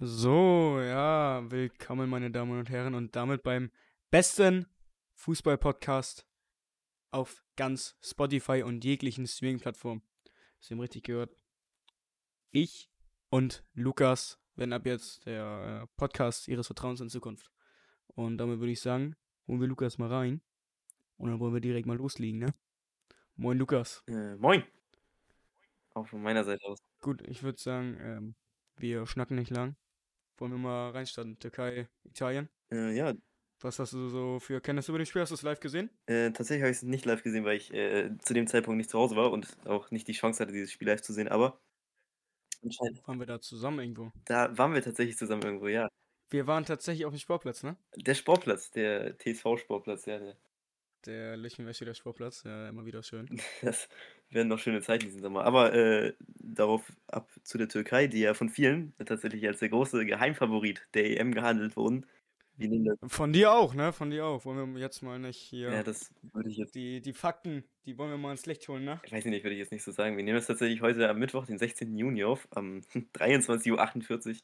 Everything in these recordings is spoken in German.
So, ja, willkommen, meine Damen und Herren, und damit beim besten Fußball-Podcast auf ganz Spotify und jeglichen Streaming-Plattformen. Sie haben richtig gehört. Ich und Lukas werden ab jetzt der äh, Podcast Ihres Vertrauens in Zukunft. Und damit würde ich sagen, holen wir Lukas mal rein. Und dann wollen wir direkt mal loslegen, ne? Moin, Lukas. Äh, moin. Auch von meiner Seite aus. Gut, ich würde sagen, ähm, wir schnacken nicht lang. Wollen wir mal reinstarten? Türkei, Italien? Äh, ja, Was hast du so für Kenntnisse über das Spiel? Hast du es live gesehen? äh, tatsächlich habe ich es nicht live gesehen, weil ich äh, zu dem Zeitpunkt nicht zu Hause war und auch nicht die Chance hatte, dieses Spiel live zu sehen. Aber anscheinend, Waren wir da zusammen irgendwo? da waren wir tatsächlich zusammen irgendwo, ja. Wir waren tatsächlich auf dem Sportplatz, ne? Der Sportplatz, der TSV-Sportplatz, ja, der, Der Lichtenwäsche Sportplatz, ja, immer wieder schön. das werden noch schöne Zeiten diesen Sommer. Aber äh, darauf ab zu der Türkei, die ja von vielen tatsächlich als der große Geheimfavorit der EM gehandelt wurden. Von dir auch, ne? Von dir auch. Wollen wir jetzt mal nicht hier. ja, das würde ich jetzt, die, die Fakten, die wollen wir mal ins Licht holen, ne? ich weiß nicht, würde ich jetzt nicht so sagen. Wir nehmen das tatsächlich heute am Mittwoch, den 16. Juni auf, am 23.48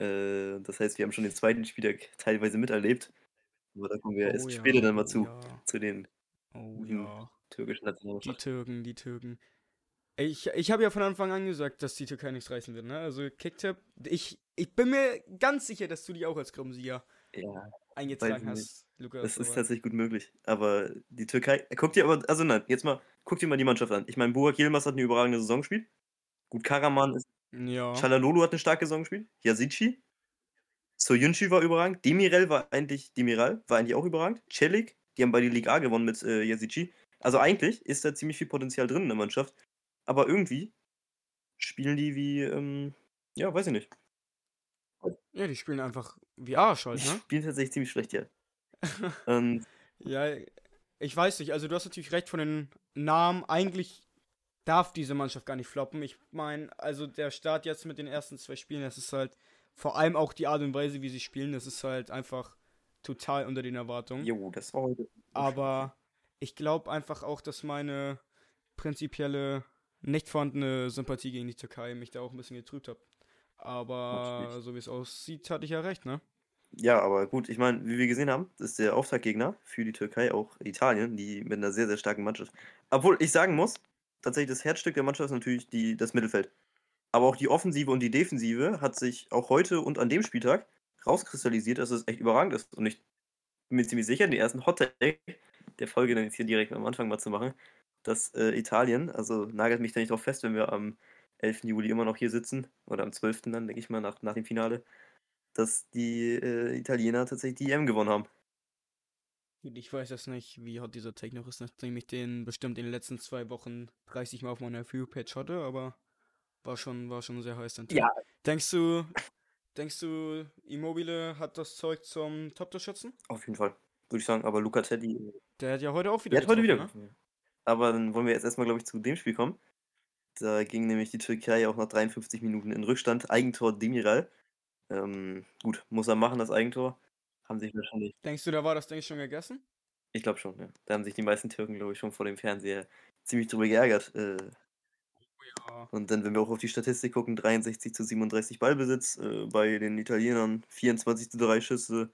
Uhr. Äh, das heißt, wir haben schon den zweiten Spieltag teilweise miterlebt. Aber da kommen wir erst Oh ja, später dann mal oh zu, ja, zu den oh ja. Türkischen Die Nationalmannschaften. Türken, die Türken. Ich, ich habe ja von Anfang an gesagt, dass die Türkei nichts reißen wird, ne? Also Kicktipp, ich, ich bin mir ganz sicher, dass du die auch als Gruppensieger Ja, eingetragen hast, Lukas. das ist tatsächlich gut möglich. Aber die Türkei, guck dir aber, also nein, jetzt mal, guck dir mal die Mannschaft an. Ich meine, Burak Yilmaz hat eine überragende Saison gespielt. Gut, Karaman ist, Ja. Chalalolu hat eine starke Saison gespielt. Yasici. Soyuncu war überragend. Demirel war eigentlich, Demiral war eigentlich auch überragend. Celik, die haben beide Liga A gewonnen mit äh, Yasici. Also eigentlich ist da ziemlich viel Potenzial drin in der Mannschaft. Aber irgendwie spielen die wie, ähm, ja, weiß ich nicht. Ja, die spielen einfach wie Arsch halt, Die ne? spielen tatsächlich ziemlich schlecht, ja. Und Ja, ich weiß nicht. Also, du hast natürlich recht von den Namen. Eigentlich darf diese Mannschaft gar nicht floppen. Ich meine, also der Start jetzt mit den ersten zwei Spielen, das ist halt vor allem auch die Art und Weise, wie sie spielen, das ist halt einfach total unter den Erwartungen. jo, das war heute. Aber ich glaube einfach auch, dass meine prinzipielle, nicht vorhandene Sympathie gegen die Türkei mich da auch ein bisschen getrübt hat. Aber Natürlich. so wie es aussieht, hatte ich ja recht, ne? Ja, aber gut, ich meine, wie wir gesehen haben, ist der Auftaktgegner für die Türkei auch Italien, die mit einer sehr, sehr starken Mannschaft. Obwohl ich sagen muss, tatsächlich das Herzstück der Mannschaft ist natürlich die, das Mittelfeld. Aber auch die Offensive und die Defensive hat sich auch heute und an dem Spieltag rauskristallisiert, dass es echt überragend ist. Und ich bin mir ziemlich sicher, den ersten Hot Take der Folge dann jetzt hier direkt am Anfang mal zu machen, dass äh, Italien, also nagelt mich da nicht drauf fest, wenn wir am 11. Juli immer noch hier sitzen, oder am 12. dann, denke ich mal, nach, nach dem Finale, dass die äh, Italiener tatsächlich die EM gewonnen haben. Gut, Ich weiß jetzt nicht, wie hot dieser Take noch ist, nachdem ich den bestimmt in den letzten zwei Wochen 30 Mal auf meiner View-Page hatte, aber war schon, war schon sehr heiß dann. Ja. Denkst du, denkst du, Immobile hat das Zeug zum Top-Torschützen? Auf jeden Fall, würde ich sagen. Aber Luca Teddy, Der hat ja heute auch wieder der hat heute wieder ne? Aber dann wollen wir jetzt erstmal, glaube ich, zu dem Spiel kommen. Da ging nämlich die Türkei auch nach 53 Minuten in Rückstand. Eigentor Demiral. Ähm, gut, muss er machen, das Eigentor. Haben sich wahrscheinlich, Denkst du, da war das Ding schon gegessen? ich glaube schon, ja. Da haben sich die meisten Türken, glaube ich, schon vor dem Fernseher ziemlich drüber geärgert. Äh, Ja. Und dann, wenn wir auch auf die Statistik gucken, 63 zu 37 Ballbesitz, äh, bei den Italienern 24 zu 3 Schüsse.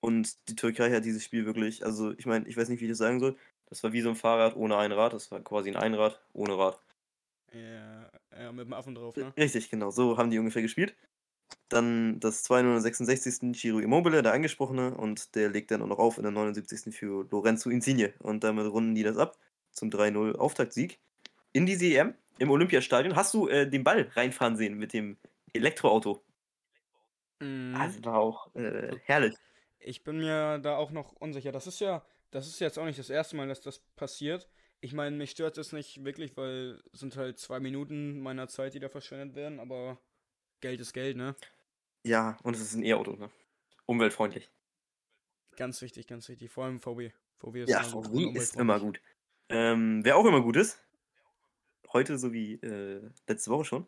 Und die Türkei hat dieses Spiel wirklich, also ich meine, ich weiß nicht, wie ich das sagen soll. Das war wie so ein Fahrrad ohne ein Rad. Das war quasi ein Einrad ohne Rad. Ja, ja, mit dem Affen drauf, ne? Richtig, genau. So haben die ungefähr gespielt. Dann das 266. Giro Immobile, der angesprochene, und der legt dann auch noch auf in der 79. für Lorenzo Insigne. Und damit runden die das ab zum 3-0 Auftaktsieg in diese EM im Olympiastadion. Hast du äh, den Ball reinfahren sehen mit dem Elektroauto? Ah, das war auch äh, herrlich. Ich bin mir da auch noch unsicher. Das ist ja, das ist jetzt auch nicht das erste Mal, dass das passiert. Ich meine, mich stört es nicht wirklich, weil es sind halt zwei Minuten meiner Zeit, die da verschwendet werden, aber Geld ist Geld, ne? Ja, und es ist ein E-Auto, ne? Umweltfreundlich. Ganz wichtig, ganz wichtig. Vor allem VW. VW ist Ja, immer gut. VW und ist immer gut. Ähm, wer auch immer gut ist, heute sowie äh, letzte Woche schon,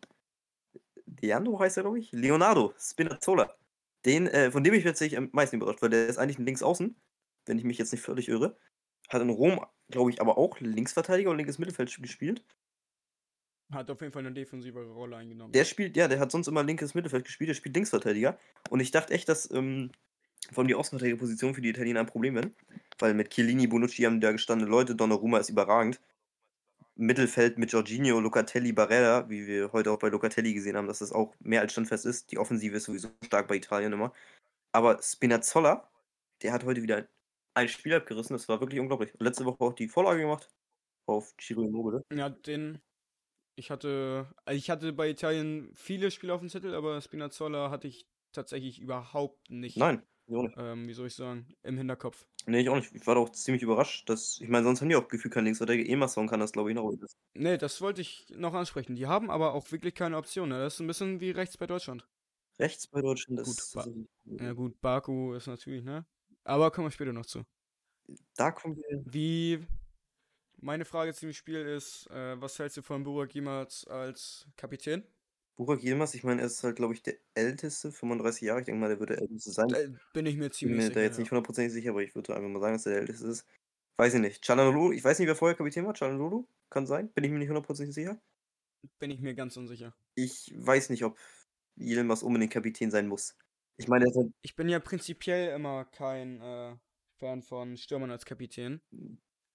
Leandro heißt er, glaube ich, Leonardo Spinazzola. Den, äh, von dem ich tatsächlich am meisten überrascht, weil der ist eigentlich ein Linksaußen, wenn ich mich jetzt nicht völlig irre. Hat in Rom, glaube ich, aber auch Linksverteidiger und linkes Mittelfeld gespielt. Hat auf jeden Fall eine defensivere Rolle eingenommen. Der spielt, ja, der hat sonst immer linkes Mittelfeld gespielt, der spielt Linksverteidiger. Und ich dachte echt, dass ähm, vor allem die Außenverteidigerposition für die Italiener ein Problem werden. Weil mit Chiellini, Bonucci haben da gestandene Leute, Donnarumma ist überragend. Mittelfeld mit Jorginho, Locatelli, Barella, wie wir heute auch bei Locatelli gesehen haben, dass das auch mehr als standfest ist. Die Offensive ist sowieso stark bei Italien immer. Aber Spinazzola, der hat heute wieder ein Spiel abgerissen, das war wirklich unglaublich. Letzte Woche auch die Vorlage gemacht auf Ciro Immobile. Ja, den. Ich hatte, ich hatte bei Italien viele Spiele auf dem Zettel, aber Spinazzola hatte ich tatsächlich überhaupt nicht. Nein, Ähm, wie soll ich sagen, im Hinterkopf. Nee, ich auch nicht. Ich war doch ziemlich überrascht, dass. Ich meine, sonst haben die auch gefühlt keinen Linksverteidiger. Emerson kann das, glaube ich, noch. Nee, das wollte ich noch ansprechen. Die haben aber auch wirklich keine Option. Ne? Das ist ein bisschen wie rechts bei Deutschland. Rechts bei Deutschland Gut, ist. ba ja, gut, Baku ist natürlich, ne? Aber kommen wir später noch zu. Da kommen wir. Wie. Meine Frage zum Spiel ist, äh, was hältst du von Burak Yilmaz als Kapitän? Burak Yilmaz, ich meine, er ist halt, glaube ich, der älteste, 35 Jahre. Ich denke mal, der wird der älteste sein. Da bin ich mir Ich bin ziemlich mir sicher. da jetzt ja. nicht hundertprozentig sicher, aber ich würde einfach mal sagen, dass er der älteste ist. Weiß ich nicht. Chalanolu, ich weiß nicht, wer vorher Kapitän war. Chalanolu? Kann sein. Bin ich mir nicht hundertprozentig sicher. Bin ich mir ganz unsicher. Ich weiß nicht, ob Yilmaz unbedingt Kapitän sein muss. Ich meine, er ist halt, Ich bin ja prinzipiell immer kein äh, Fan von Stürmern als Kapitän,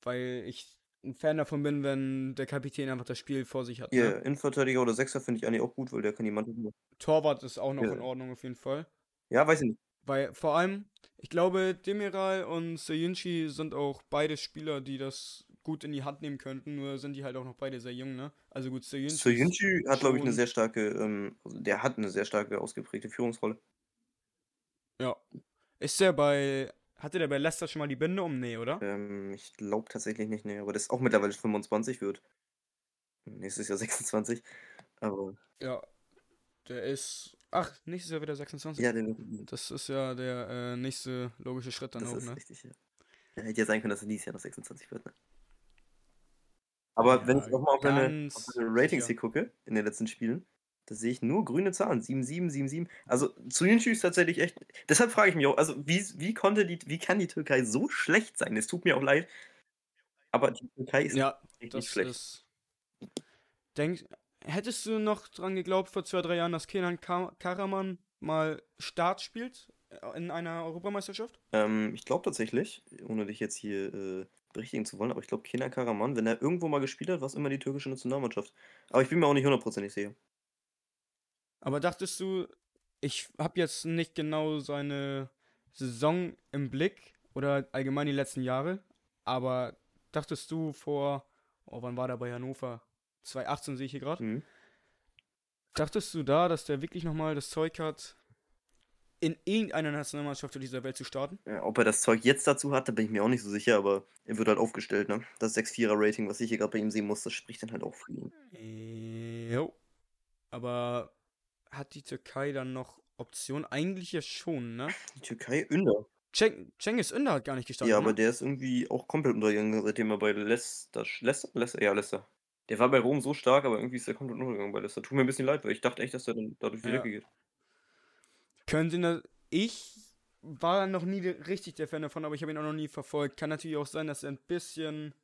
weil ich ein Fan davon bin, wenn der Kapitän einfach das Spiel vor sich hat. hier Ne? Innenverteidiger oder Sechser finde ich eigentlich auch gut, weil der kann Mannschaft. Torwart ist auch noch Ja. in Ordnung auf jeden Fall. Ja, weiß ich nicht. Weil vor allem, ich glaube, Demiral und Seyunchi sind auch beide Spieler, die das gut in die Hand nehmen könnten, nur sind die halt auch noch beide sehr jung, ne? Also gut, Seyunchi. Soyuncu hat, glaube ich, eine sehr starke, ähm, also der hat eine sehr starke ausgeprägte Führungsrolle. Ja. Ist der bei. Hatte der bei Leicester schon mal die Binde um? Nee, oder? Ähm, ich glaube tatsächlich nicht, ne, aber das ist auch mittlerweile 25 wird. Nächstes Jahr 26. Aber Ja. Der ist. Ach, nächstes Jahr wieder 26. ja, der, Das ist ja der äh, nächste logische Schritt dann das auch, ist ne? richtig, ja. ja. Hätte ja sein können, dass er dieses Jahr noch 26 wird, ne? Aber wenn Ja, ich nochmal auf meine, auf meine Ratings sicher. hier gucke, in den letzten Spielen, da sehe ich nur grüne Zahlen. 7-7, 7-7. Also Soyuncu ist tatsächlich echt. Deshalb frage ich mich auch, also wie, wie konnte die, wie kann die Türkei so schlecht sein? Es tut mir auch leid. Aber die Türkei ist Ja, das schlecht. ist. Denk, hättest du noch dran geglaubt vor zwei, drei Jahren, dass Kenan Ka Karaman mal Start spielt äh, in einer Europameisterschaft? Ähm, ich glaube tatsächlich, ohne dich jetzt hier äh, berichtigen zu wollen, aber ich glaube, Kenan Karaman, wenn er irgendwo mal gespielt hat, war es immer die türkische Nationalmannschaft. Aber ich bin mir auch nicht hundertprozentig sicher. Aber dachtest du, ich habe jetzt nicht genau seine Saison im Blick oder allgemein die letzten Jahre, aber dachtest du vor, oh, wann war der bei Hannover? 2018 sehe ich hier gerade. Mhm. Dachtest du da, dass der wirklich nochmal das Zeug hat, in irgendeiner Nationalmannschaft dieser Welt zu starten? Ja, ob er das Zeug jetzt dazu hat, da bin ich mir auch nicht so sicher, aber er wird halt aufgestellt, ne? Das 6-4er-Rating, was ich hier gerade bei ihm sehen muss, das spricht dann halt auch für ihn. Jo. Aber hat die Türkei dann noch Optionen? Eigentlich ja schon, ne? Die Türkei, Ünder. Ceng- Cengiz Ünder hat gar nicht gestartet. Ja, aber ne? der ist irgendwie auch komplett untergegangen, seitdem er bei Leicester. Leicester? Leicester? Ja, Leicester. Der war bei Rom so stark, aber irgendwie ist er komplett untergegangen bei Leicester. Tut mir ein bisschen leid, weil ich dachte echt, dass er dann dadurch die Ja. Geht. Könnte ne, ich war noch nie richtig der Fan davon, aber ich habe ihn auch noch nie verfolgt. Kann natürlich auch sein, dass er ein bisschen,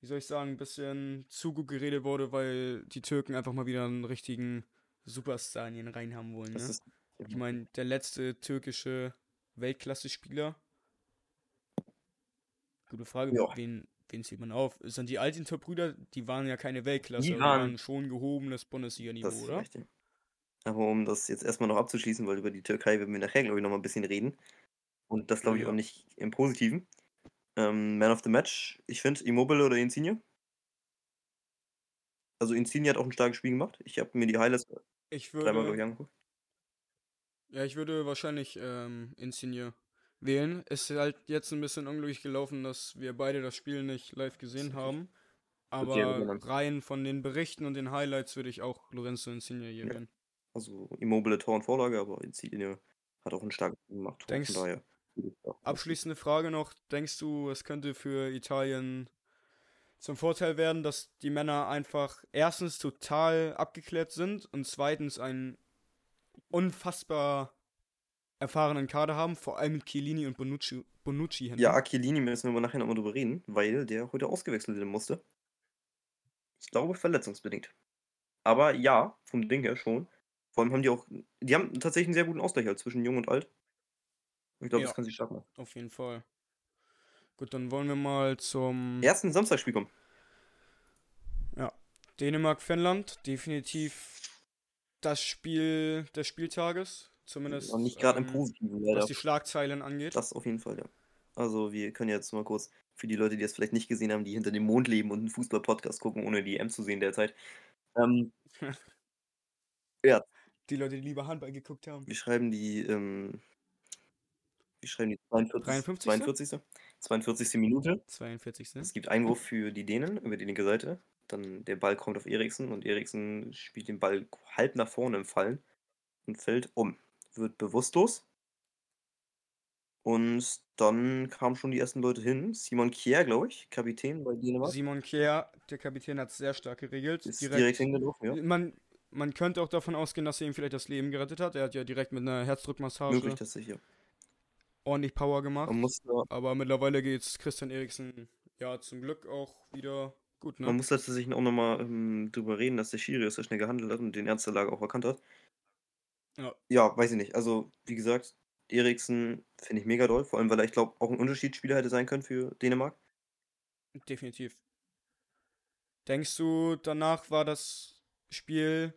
wie soll ich sagen, ein bisschen zu gut geredet wurde, weil die Türken einfach mal wieder einen richtigen Superstar in ihren Reihen haben wollen. Ne? ist. Ich meine, der letzte türkische Weltklasse-Spieler. Gute Frage, Ja. wen, wen zählt man auf? Sind die alten Top-Brüder, die waren ja keine Weltklasse, Die waren- waren schon gehobenes Bundesliga-Niveau, oder? richtig. Aber um das jetzt erstmal noch abzuschließen, weil über die Türkei werden wir nachher, glaube ich, noch mal ein bisschen reden. Und das glaube ich Ja. auch nicht im Positiven. Ähm, Man of the Match, ich finde Immobile oder Insigne. Also Insigne hat auch ein starkes Spiel gemacht. Ich habe mir die Highlights Ich dreimal, würde, angeguckt. ja, ich würde wahrscheinlich ähm, Insigne wählen. Ist halt jetzt ein bisschen unglücklich gelaufen, dass wir beide das Spiel nicht live gesehen haben. Aber rein von den Berichten und den Highlights würde ich auch Lorenzo Insigne hier Ja. wählen. Also Immobile Tor und Vorlage, aber Insigne hat auch ein starkes Spiel gemacht. Denkst- Abschließende Frage noch. Denkst du, es könnte für Italien zum Vorteil werden, dass die Männer einfach erstens total abgeklärt sind und zweitens einen unfassbar erfahrenen Kader haben, vor allem mit Chiellini und Bonucci, Bonucci hinten? Ja, Chiellini müssen wir aber nachher nochmal drüber reden, weil der heute ausgewechselt werden musste. Ich glaube, verletzungsbedingt. Aber ja, vom Ding her schon. Vor allem haben die auch, die haben tatsächlich einen sehr guten Ausgleich halt zwischen jung und alt. Ich glaube, Ja. das kann sie machen. Auf jeden Fall. Gut, dann wollen wir mal zum Ersten Samstagsspiel kommen. Dänemark-Finnland. Definitiv das Spiel des Spieltages. Zumindest Und nicht gerade im ähm, Positiven, leider. was die Schlagzeilen angeht. Das auf jeden Fall, ja. Also wir können jetzt mal kurz für die Leute, die es vielleicht nicht gesehen haben, die hinter dem Mond leben und einen Fußball-Podcast gucken, ohne die EM zu sehen derzeit. Ähm, Die Leute, die lieber Handball geguckt haben. wir schreiben die, ähm, wir schreiben die 42. 53. 42. 42. Minute. 42. Es gibt Einwurf für die Dänen über die linke Seite. Dann der Ball kommt auf Eriksen und Eriksen spielt den Ball halb nach vorne im Fallen und fällt um. Wird bewusstlos. Und dann kamen schon die ersten Leute hin. Simon Kjær, glaube ich, Kapitän bei Dänemark. Simon Kjær, der Kapitän, hat es sehr stark geregelt. Ist direkt, direkt, hingelaufen, ja. Man, man könnte auch davon ausgehen, dass er ihm vielleicht das Leben gerettet hat. Er hat ja direkt mit einer Herzdruckmassage Möglich, dass ich hier. Ordentlich Power gemacht. Da, Aber mittlerweile geht es Christian Eriksen ja zum Glück auch wieder gut, ne? man muss tatsächlich auch nochmal ähm, drüber reden, dass der Schiri sehr schnell gehandelt hat und den Ernst der Lage auch erkannt hat. Ja. Ja, weiß ich nicht. Also, wie gesagt, Eriksen finde ich mega doll, vor allem weil er, ich glaube, auch ein Unterschiedsspieler hätte sein können für Dänemark. Definitiv. Denkst du, danach war das Spiel,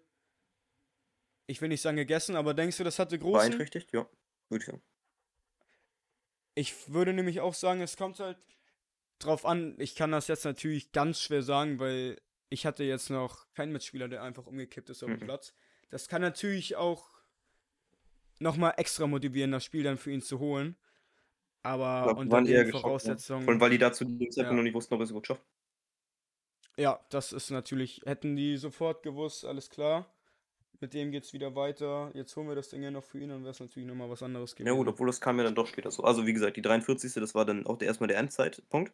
ich will nicht sagen gegessen, aber denkst du, das hatte großen? Beeinträchtigt, ja, würde ich sagen. Ich würde nämlich auch sagen, es kommt halt drauf an. Ich kann das jetzt natürlich ganz schwer sagen, weil ich hatte jetzt noch keinen Mitspieler, der einfach umgekippt ist auf dem Mhm. Platz. Das kann natürlich auch nochmal extra motivieren, das Spiel dann für ihn zu holen. Aber glaub, die unter den ja. Voraussetzungen. Vor allem, weil die da zu dem Zeitpunkt Ja. noch nicht wussten, ob er es überhaupt schafft. Ja, das ist natürlich, hätten die sofort gewusst, alles klar. Mit dem geht's wieder weiter. Jetzt holen wir das Ding ja noch für ihn, dann wäre es natürlich nochmal was anderes gewesen. Ja gut, obwohl das kam ja dann doch später so. Also wie gesagt, die 43. das war dann auch der, erstmal der Endzeitpunkt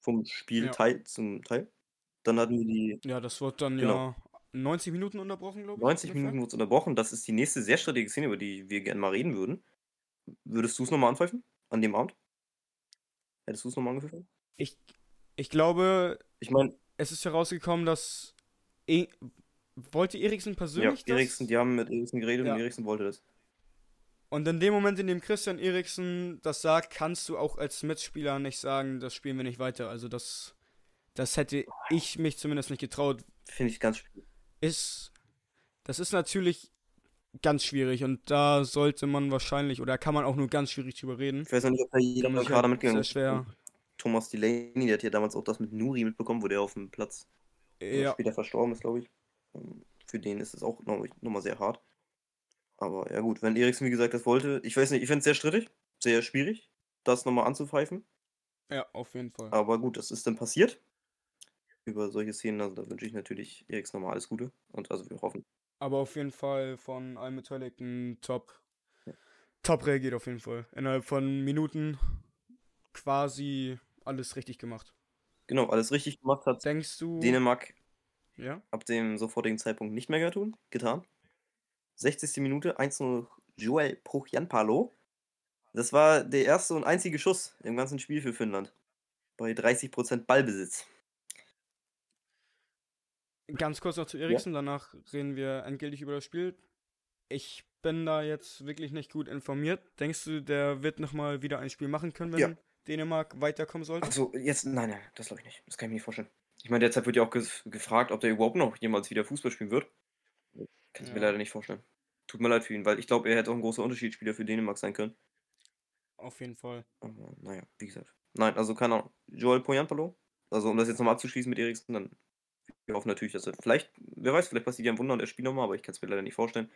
vom Spielteil zum Teil. Dann hatten wir die Ja, das wird dann Genau. ja 90 Minuten unterbrochen, glaube ich. 90 ungefähr. Minuten wurde unterbrochen. Das ist die nächste sehr strittige Szene, über die wir gerne mal reden würden. Würdest du es nochmal anpfeifen? An dem Abend? Hättest du es nochmal angepfiffen? Ich, ich glaube, Ich meine, es ist herausgekommen, dass. Wollte Eriksen ja, persönlich das? Eriksen, die haben mit Eriksen geredet Ja. und Eriksen wollte das. Und in dem Moment, in dem Christian Eriksen das sagt, kannst du auch als Mitspieler nicht sagen, das spielen wir nicht weiter. Also das, das hätte ich mich zumindest nicht getraut. Finde ich ganz schwierig. Ist, das ist natürlich ganz schwierig und da sollte man wahrscheinlich, oder kann man auch nur ganz schwierig drüber reden. Ich weiß noch nicht, ob da jeder sich gerade mitgegangen sehr schwer. Thomas Delaney, der hat ja damals auch das mit Nuri mitbekommen, wo der auf dem Platz Ja, später verstorben ist, glaube ich. Für den ist es auch nochmal noch sehr hart. Aber ja gut, wenn Eriksen, wie gesagt, das wollte, ich weiß nicht, ich finde es sehr strittig, sehr schwierig, das nochmal anzupfeifen. ja, auf jeden Fall. Aber gut, das ist dann passiert. Über solche Szenen, also da wünsche ich natürlich Eriksen nochmal alles Gute. Und also wir hoffen. Aber auf jeden Fall von allen Beteiligten top. Ja. Top reagiert auf jeden Fall. Innerhalb von Minuten quasi alles richtig gemacht. Genau, alles richtig gemacht hat Denkst du. Dänemark Ja? ab dem sofortigen Zeitpunkt nicht mehr getan. getan. 60. Minute, 1-0 Joel Pohjanpalo. Das war der erste und einzige Schuss im ganzen Spiel für Finnland. Bei 30% Ballbesitz. Ganz kurz noch zu Eriksen, danach reden wir endgültig über das Spiel. Ich bin da jetzt wirklich nicht gut informiert. Denkst du, der wird nochmal wieder ein Spiel machen können, wenn Ja. Dänemark weiterkommen sollte? Achso, jetzt, nein, nein, das glaube ich nicht. Das kann ich mir nicht vorstellen. Ich meine, derzeit wird ja auch gefragt, ob der überhaupt noch jemals wieder Fußball spielen wird. Kann ich mir Ja. leider nicht vorstellen. Tut mir leid für ihn, weil ich glaube, er hätte auch ein großer Unterschiedsspieler für Dänemark sein können. Auf jeden Fall. Aber naja, wie gesagt. Nein, also keine Ahnung. Joel Poyanpalo. Also um das jetzt nochmal abzuschließen mit Eriksen, dann wir hoffen natürlich, dass er vielleicht, wer weiß, vielleicht passiert ja ein Wunder und er spielt nochmal, aber ich kann es mir leider nicht vorstellen.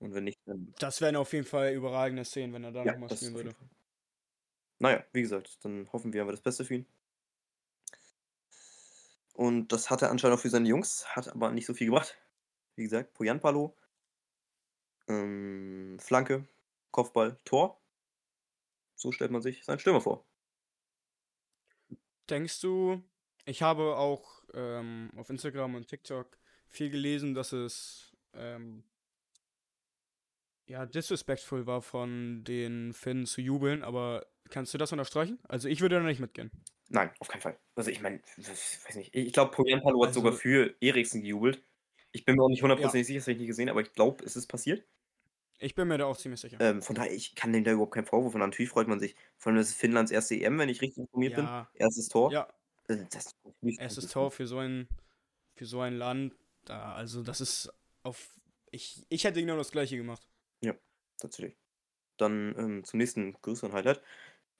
Und wenn nicht, dann Das wären auf jeden Fall überragende Szenen, wenn er da ja, nochmal spielen würde. Naja, wie gesagt, dann hoffen wir aber das Beste für ihn. Und das hat er anscheinend auch für seine Jungs, hat aber nicht so viel gebracht. Wie gesagt, Poyanpalo, ähm, Flanke, Kopfball, Tor. So stellt man sich seinen Stürmer vor. Denkst du, ich habe auch ähm, auf Instagram und TikTok viel gelesen, dass es ähm, ja disrespectful war von den Finnen zu jubeln, aber kannst du das unterstreichen? Also ich würde da nicht mitgehen. Nein, auf keinen Fall. Also ich meine, ich weiß nicht. Ich glaube, Poyanpalo hat sogar Also- für Eriksen gejubelt. Ich bin mir auch nicht hundertprozentig sicher, das habe ich nicht gesehen, aber ich glaube, es ist passiert. Ich bin mir da auch ziemlich sicher. Ähm, von daher, ich kann dem da überhaupt keinen Vorwurf machen. Natürlich freut man sich. Vor allem, das ist Finnlands erste EM, wenn ich richtig informiert bin. Ja, Erstes Tor. ja, Äh, Das erstes. Tor für so ein, für so ein Land. Da, also das ist auf. Ich, ich hätte genau das gleiche gemacht. Tatsächlich. Dann ähm, zum nächsten größeren Highlight.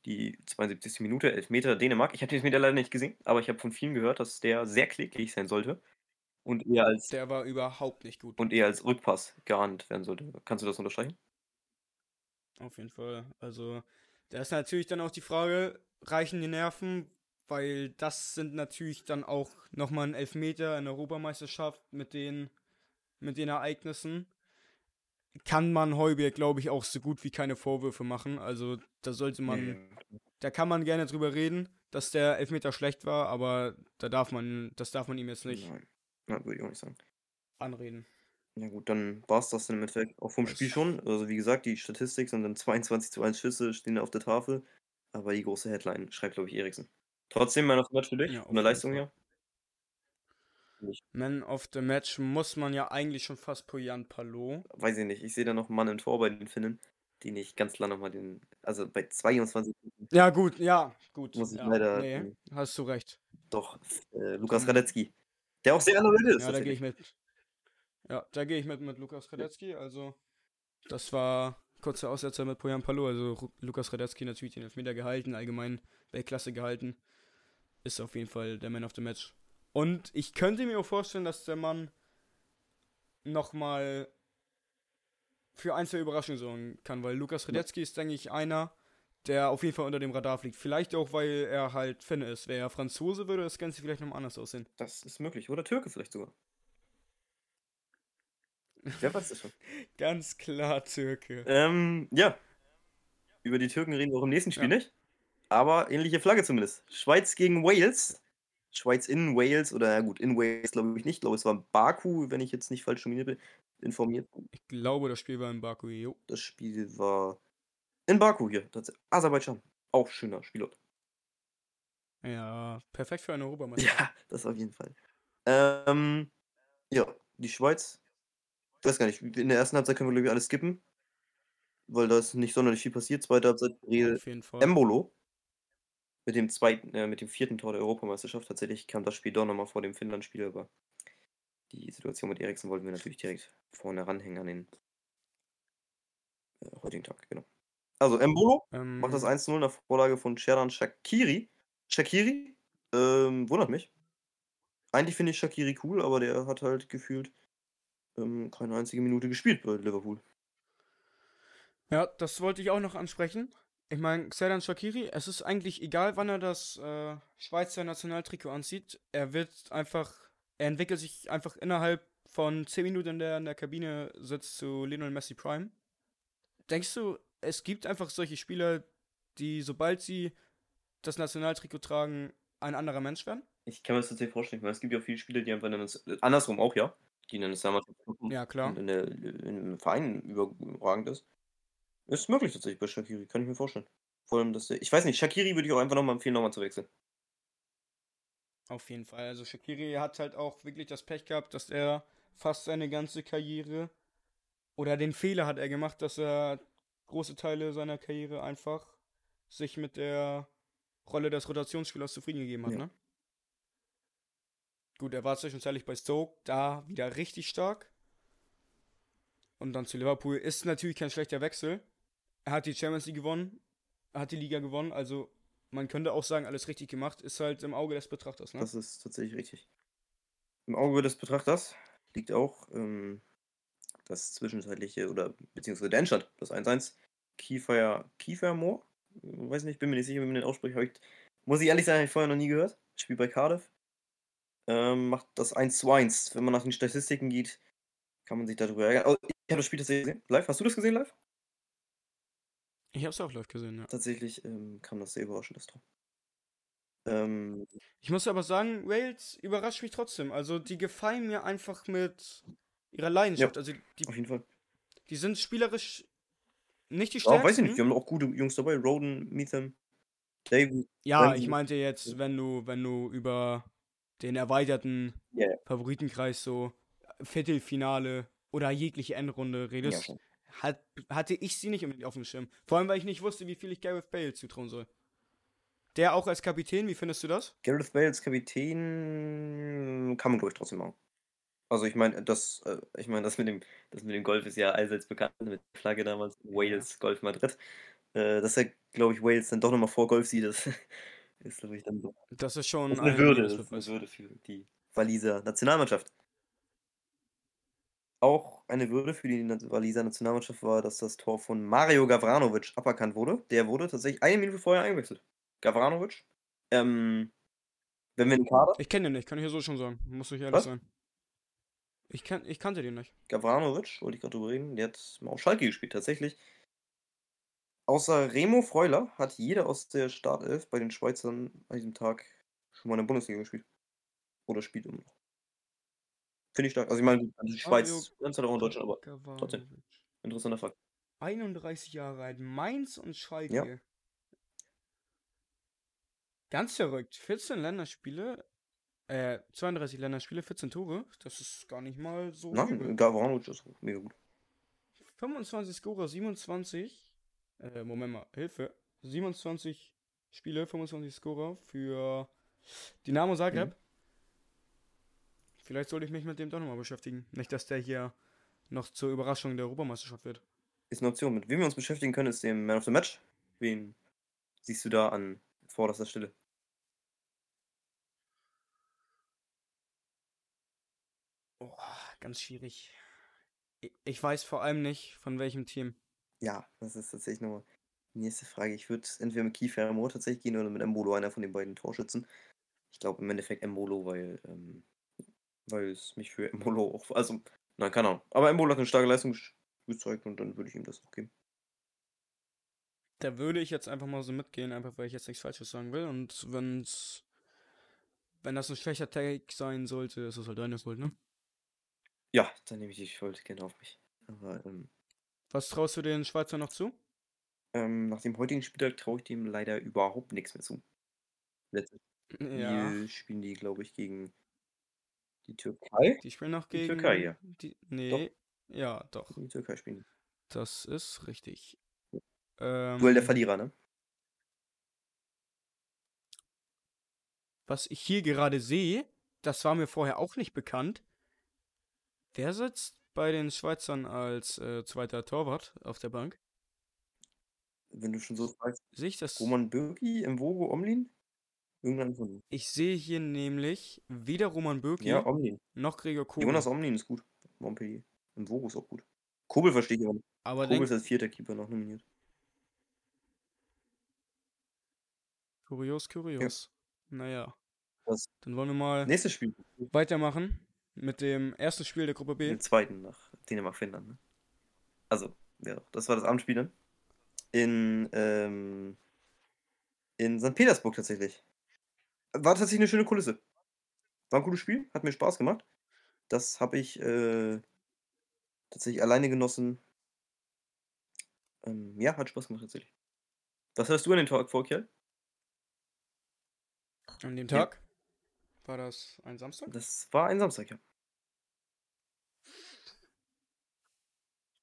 Die 72. Minute, Elfmeter Dänemark. Ich habe den Elfmeter leider nicht gesehen, aber ich habe von vielen gehört, dass der sehr kläglich sein sollte. Und eher als, Der war überhaupt nicht gut. und eher als Rückpass geahndet werden sollte. Kannst du das unterstreichen? Auf jeden Fall. Also, da ist natürlich dann auch die Frage, reichen die Nerven? Weil das sind natürlich dann auch nochmal ein Elfmeter in der Europameisterschaft mit den, mit den Ereignissen. Kann man Heuberg, glaube ich, auch so gut wie keine Vorwürfe machen. Also, da sollte man, Nee. da kann man gerne drüber reden, dass der Elfmeter schlecht war, aber da darf man, das darf man ihm jetzt nicht Nein. Na, würde ich auch nicht sagen. anreden. Ja gut, dann war es das dann im Endeffekt auch vom Das- Spiel schon. Also wie gesagt, die Statistik sind dann 22 zu 1 Schüsse, stehen auf der Tafel. Aber die große Headline schreibt, glaube ich, Eriksen. Trotzdem, Man of the Match für dich, Ja, von der Leistung her. Man of the Match muss man ja eigentlich schon fast по Jan Palot. Weiß ich nicht, ich sehe da noch einen Mann im Tor bei den Finnen, den ich ganz klar nochmal den, also bei 22 Ja, gut, ja, gut. Muss ich ja, leider, Nee, hast du recht. doch äh, Lukas Radetzky. Der auch sehr underrated ist. Ja, da gehe ich mit. Ja, da gehe ich mit mit Lukas Radetzky. Also, das war kurzer Aussetzer mit Poyan Palo. Also, Lukas Radetzky natürlich den Elfmeter gehalten, allgemein Weltklasse gehalten. Ist auf jeden Fall der Man of the Match. Und ich könnte mir auch vorstellen, dass der Mann nochmal für ein, zwei Überraschungen sorgen kann, weil Lukas Radetzky ist, denke ich, einer, der auf jeden Fall unter dem Radar fliegt. Vielleicht auch, weil er halt Finne ist. Wäre er Franzose, würde das Ganze vielleicht nochmal anders aussehen. Das ist möglich. Oder Türke vielleicht sogar. Wer weiß das schon. Ganz klar Türke. Ähm, ja. Über die Türken reden wir auch im nächsten Spiel Ja. nicht. Aber ähnliche Flagge zumindest. Schweiz gegen Wales. Schweiz in Wales, oder ja gut, in Wales glaube ich nicht. Ich glaube, es war Baku, wenn ich jetzt nicht falsch informiert bin. Informiert. Ich glaube, das Spiel war in Baku. Jo. Das Spiel war in Baku hier. tatsächlich. Aserbaidschan. Auch schöner Spielort. Ja, perfekt für eine Europameisterschaft. Ja, das auf jeden Fall. Ähm, ja, die Schweiz. Ich weiß gar nicht, in der ersten Halbzeit können wir, glaube ich, alles skippen. Weil da ist nicht sonderlich viel passiert. Zweite Halbzeit, Real. Embolo. Mit dem zweiten, äh, mit dem vierten Tor der Europameisterschaft. Tatsächlich kam das Spiel doch nochmal vor dem Finnland-Spiel, aber die Situation mit Eriksen wollten wir natürlich direkt vorne ranhängen an den äh, heutigen Tag, genau. Also Embolo Ähm, macht das 1-0 nach Vorlage von Sherdan Shakiri. Shakiri, ähm, wundert mich. Eigentlich finde ich Shakiri cool, aber der hat halt gefühlt ähm, keine einzige Minute gespielt bei Liverpool. Ja, das wollte ich auch noch ansprechen. Ich meine, Xherdan Shakiri, es ist eigentlich egal, wann er das äh, Schweizer Nationaltrikot anzieht. Er wird einfach, er entwickelt sich einfach innerhalb von 10 Minuten, in der er in der Kabine sitzt, zu Lionel Messi Prime. Denkst du, es gibt einfach solche Spieler, die, sobald sie das Nationaltrikot tragen, ein anderer Mensch werden? Ich kann mir das tatsächlich vorstellen, weil es gibt ja auch viele Spieler, die einfach in der, andersrum auch, ja, die in der Nationalmannschaft Ja, klar. in der, Verein überragend ist. Ist möglich tatsächlich bei Shakiri, kann ich mir vorstellen. Vor allem, dass der, ich weiß nicht, Shakiri würde ich auch einfach nochmal empfehlen, nochmal zu wechseln. Auf jeden Fall. Also Shakiri hat halt auch wirklich das Pech gehabt, dass er fast seine ganze Karriere oder den Fehler hat er gemacht, dass er große Teile seiner Karriere einfach sich mit der Rolle des Rotationsspielers zufrieden gegeben hat, Ja. ne? Gut, er war zwischenzeitlich bei Stoke, da wieder richtig stark. Und dann zu Liverpool ist natürlich kein schlechter Wechsel. Er hat die Champions League gewonnen, hat die Liga gewonnen, also man könnte auch sagen, alles richtig gemacht, ist halt im Auge des Betrachters, ne? Das ist tatsächlich richtig. Im Auge des Betrachters liegt auch ähm, das zwischenzeitliche oder beziehungsweise der Endstand, das 1-1. Kiefer, Kiefermoor? Weiß nicht, bin mir nicht sicher, wie man den ausspricht. Ich, muss ich ehrlich sagen, habe ich vorher noch nie gehört. Spielt bei Cardiff. Ähm, macht das 1-1. Wenn man nach den Statistiken geht, kann man sich darüber ärgern. Oh, ich habe das Spiel tatsächlich gesehen. Live? Hast du das gesehen live? Ich hab's auch live gesehen, ja. Tatsächlich ähm, kam das sehr überraschend, das Tor. Ähm, Ich muss aber sagen, Wales überrascht mich trotzdem. Also, die gefallen mir einfach mit ihrer Leidenschaft. Also, die, auf jeden Fall. die sind spielerisch nicht die Ja, stärksten. weiß ich nicht, wir haben auch gute Jungs dabei. Roden, Meetham, David. Ja, Wenn ich meinte jetzt, wenn du, wenn du über den erweiterten Ja, ja. Favoritenkreis so Viertelfinale oder jegliche Endrunde Ja, redest, schon. Hat, hatte ich sie nicht unbedingt auf dem Schirm. Vor allem, weil ich nicht wusste, wie viel ich Gareth Bale zutrauen soll. Der auch als Kapitän, wie findest du das? Gareth Bale als Kapitän kann man, glaube ich, trotzdem machen. Also ich meine, das, äh, ich meine, das mit dem, das mit dem Golf ist ja allseits bekannt, mit der Flagge damals, Wales, Golf Madrid. Äh, dass er, glaube ich, Wales dann doch nochmal vor Golf sieht, das ist, glaube ich, dann so. Das ist schon Das ist eine ein Würde, das ist eine Würde für die Waliser Nationalmannschaft. Auch eine Würde für die Waliser Nationalmannschaft war, dass das Tor von Mario Gavranovic aberkannt wurde. Der wurde tatsächlich eine Minute vorher eingewechselt. Gavranovic. Ähm, wenn wir den Kader. Ich kenne den nicht, kann ich ja so schon sagen. Muss ich ehrlich Was? sein. Ich, kan ich kannte den nicht. Gavranovic, wollte ich gerade drüber reden, der hat mal auf Schalke gespielt, tatsächlich. Außer Remo Freuler hat jeder aus der Startelf bei den Schweizern an diesem Tag schon mal in der Bundesliga gespielt. Oder spielt immer noch. Finde ich stark. Also ich meine, die Schweiz Mario ganz halt auch in Deutschland, aber trotzdem. Interessanter Fakt. 31 Jahre alt, Mainz und Schalke. Ja. Ganz verrückt. 14 Länderspiele, äh, 32 Länderspiele, 14 Tore. Das ist gar nicht mal so. Nein, Gavranovic ist mega gut. 25 Scorer, 27. Äh, Moment mal, Hilfe. 27 Spiele, 25 Scorer für Dynamo Zagreb. Mhm. Vielleicht sollte ich mich mit dem doch nochmal beschäftigen. Nicht, dass der hier noch zur Überraschung der Europameisterschaft wird. Ist eine Option. Mit wem wir uns beschäftigen können, ist dem Man of the Match. Wen siehst du da an vorderster Stelle? Oh, ganz schwierig. Ich, weiß vor allem nicht, von welchem Team. Ja, das ist tatsächlich nochmal die nächste Frage. Ich würde entweder mit Kiefer Moore tatsächlich gehen oder mit Embolo, einer von den beiden Torschützen. Ich glaube im Endeffekt Embolo, weil, ähm, weil es mich für Embolo auch. Also, nein, keine Ahnung. Aber Embolo hat eine starke Leistung ge- gezeigt und dann würde ich ihm das auch geben. Da würde ich jetzt einfach mal so mitgehen, einfach weil ich jetzt nichts Falsches sagen will. Und wenn's, wenn das ein schlechter Take sein sollte, ist es halt deine Schuld, ne? Ja, dann nehme ich die Schuld gerne auf mich. Aber ähm, Was traust du den Schweizer noch zu? ähm, nach dem heutigen Spieltag traue ich dem leider überhaupt nichts mehr zu. Letztes Ja. Spiel spielen die, glaube ich, gegen die Türkei. Die spielen noch Die gegen. Türkei, ja. Die, nee. Ja, doch. Die Türkei spielen die. Das ist richtig. Duell der Ähm, Verlierer, ne? was ich hier gerade sehe, das war mir vorher auch nicht bekannt. Wer sitzt bei den Schweizern als äh, zweiter Torwart auf der Bank? Wenn du schon so fragst. Sehe ich das? Roman Bürki, Mvogo, Omlin? Irgendwann von denen. Ich sehe hier nämlich weder Roman Bürki Ja, Omlin. noch Gregor Kobel. Jonas Omlin ist gut. Montpellier. Mvogo ist auch gut. Kobel verstehe ich aber nicht. Aber Kobel denk, ist als vierter Keeper noch nominiert. kurios, kurios. Naja. Was? Dann wollen wir mal Nächstes Spiel. weitermachen mit dem ersten Spiel der Gruppe B. Den zweiten nach Dänemark-Finnland. Ne? Also, ja, das war das Abendspiel dann. In, ähm, in St. Petersburg tatsächlich. War tatsächlich eine schöne Kulisse. War ein gutes Spiel, hat mir Spaß gemacht. Das habe ich äh, tatsächlich alleine genossen. Ähm, ja, hat Spaß gemacht tatsächlich. Was hast du an den Tag vor, Kerl? An dem Ja. Tag war das ein Samstag? Das war ein Samstag, ja.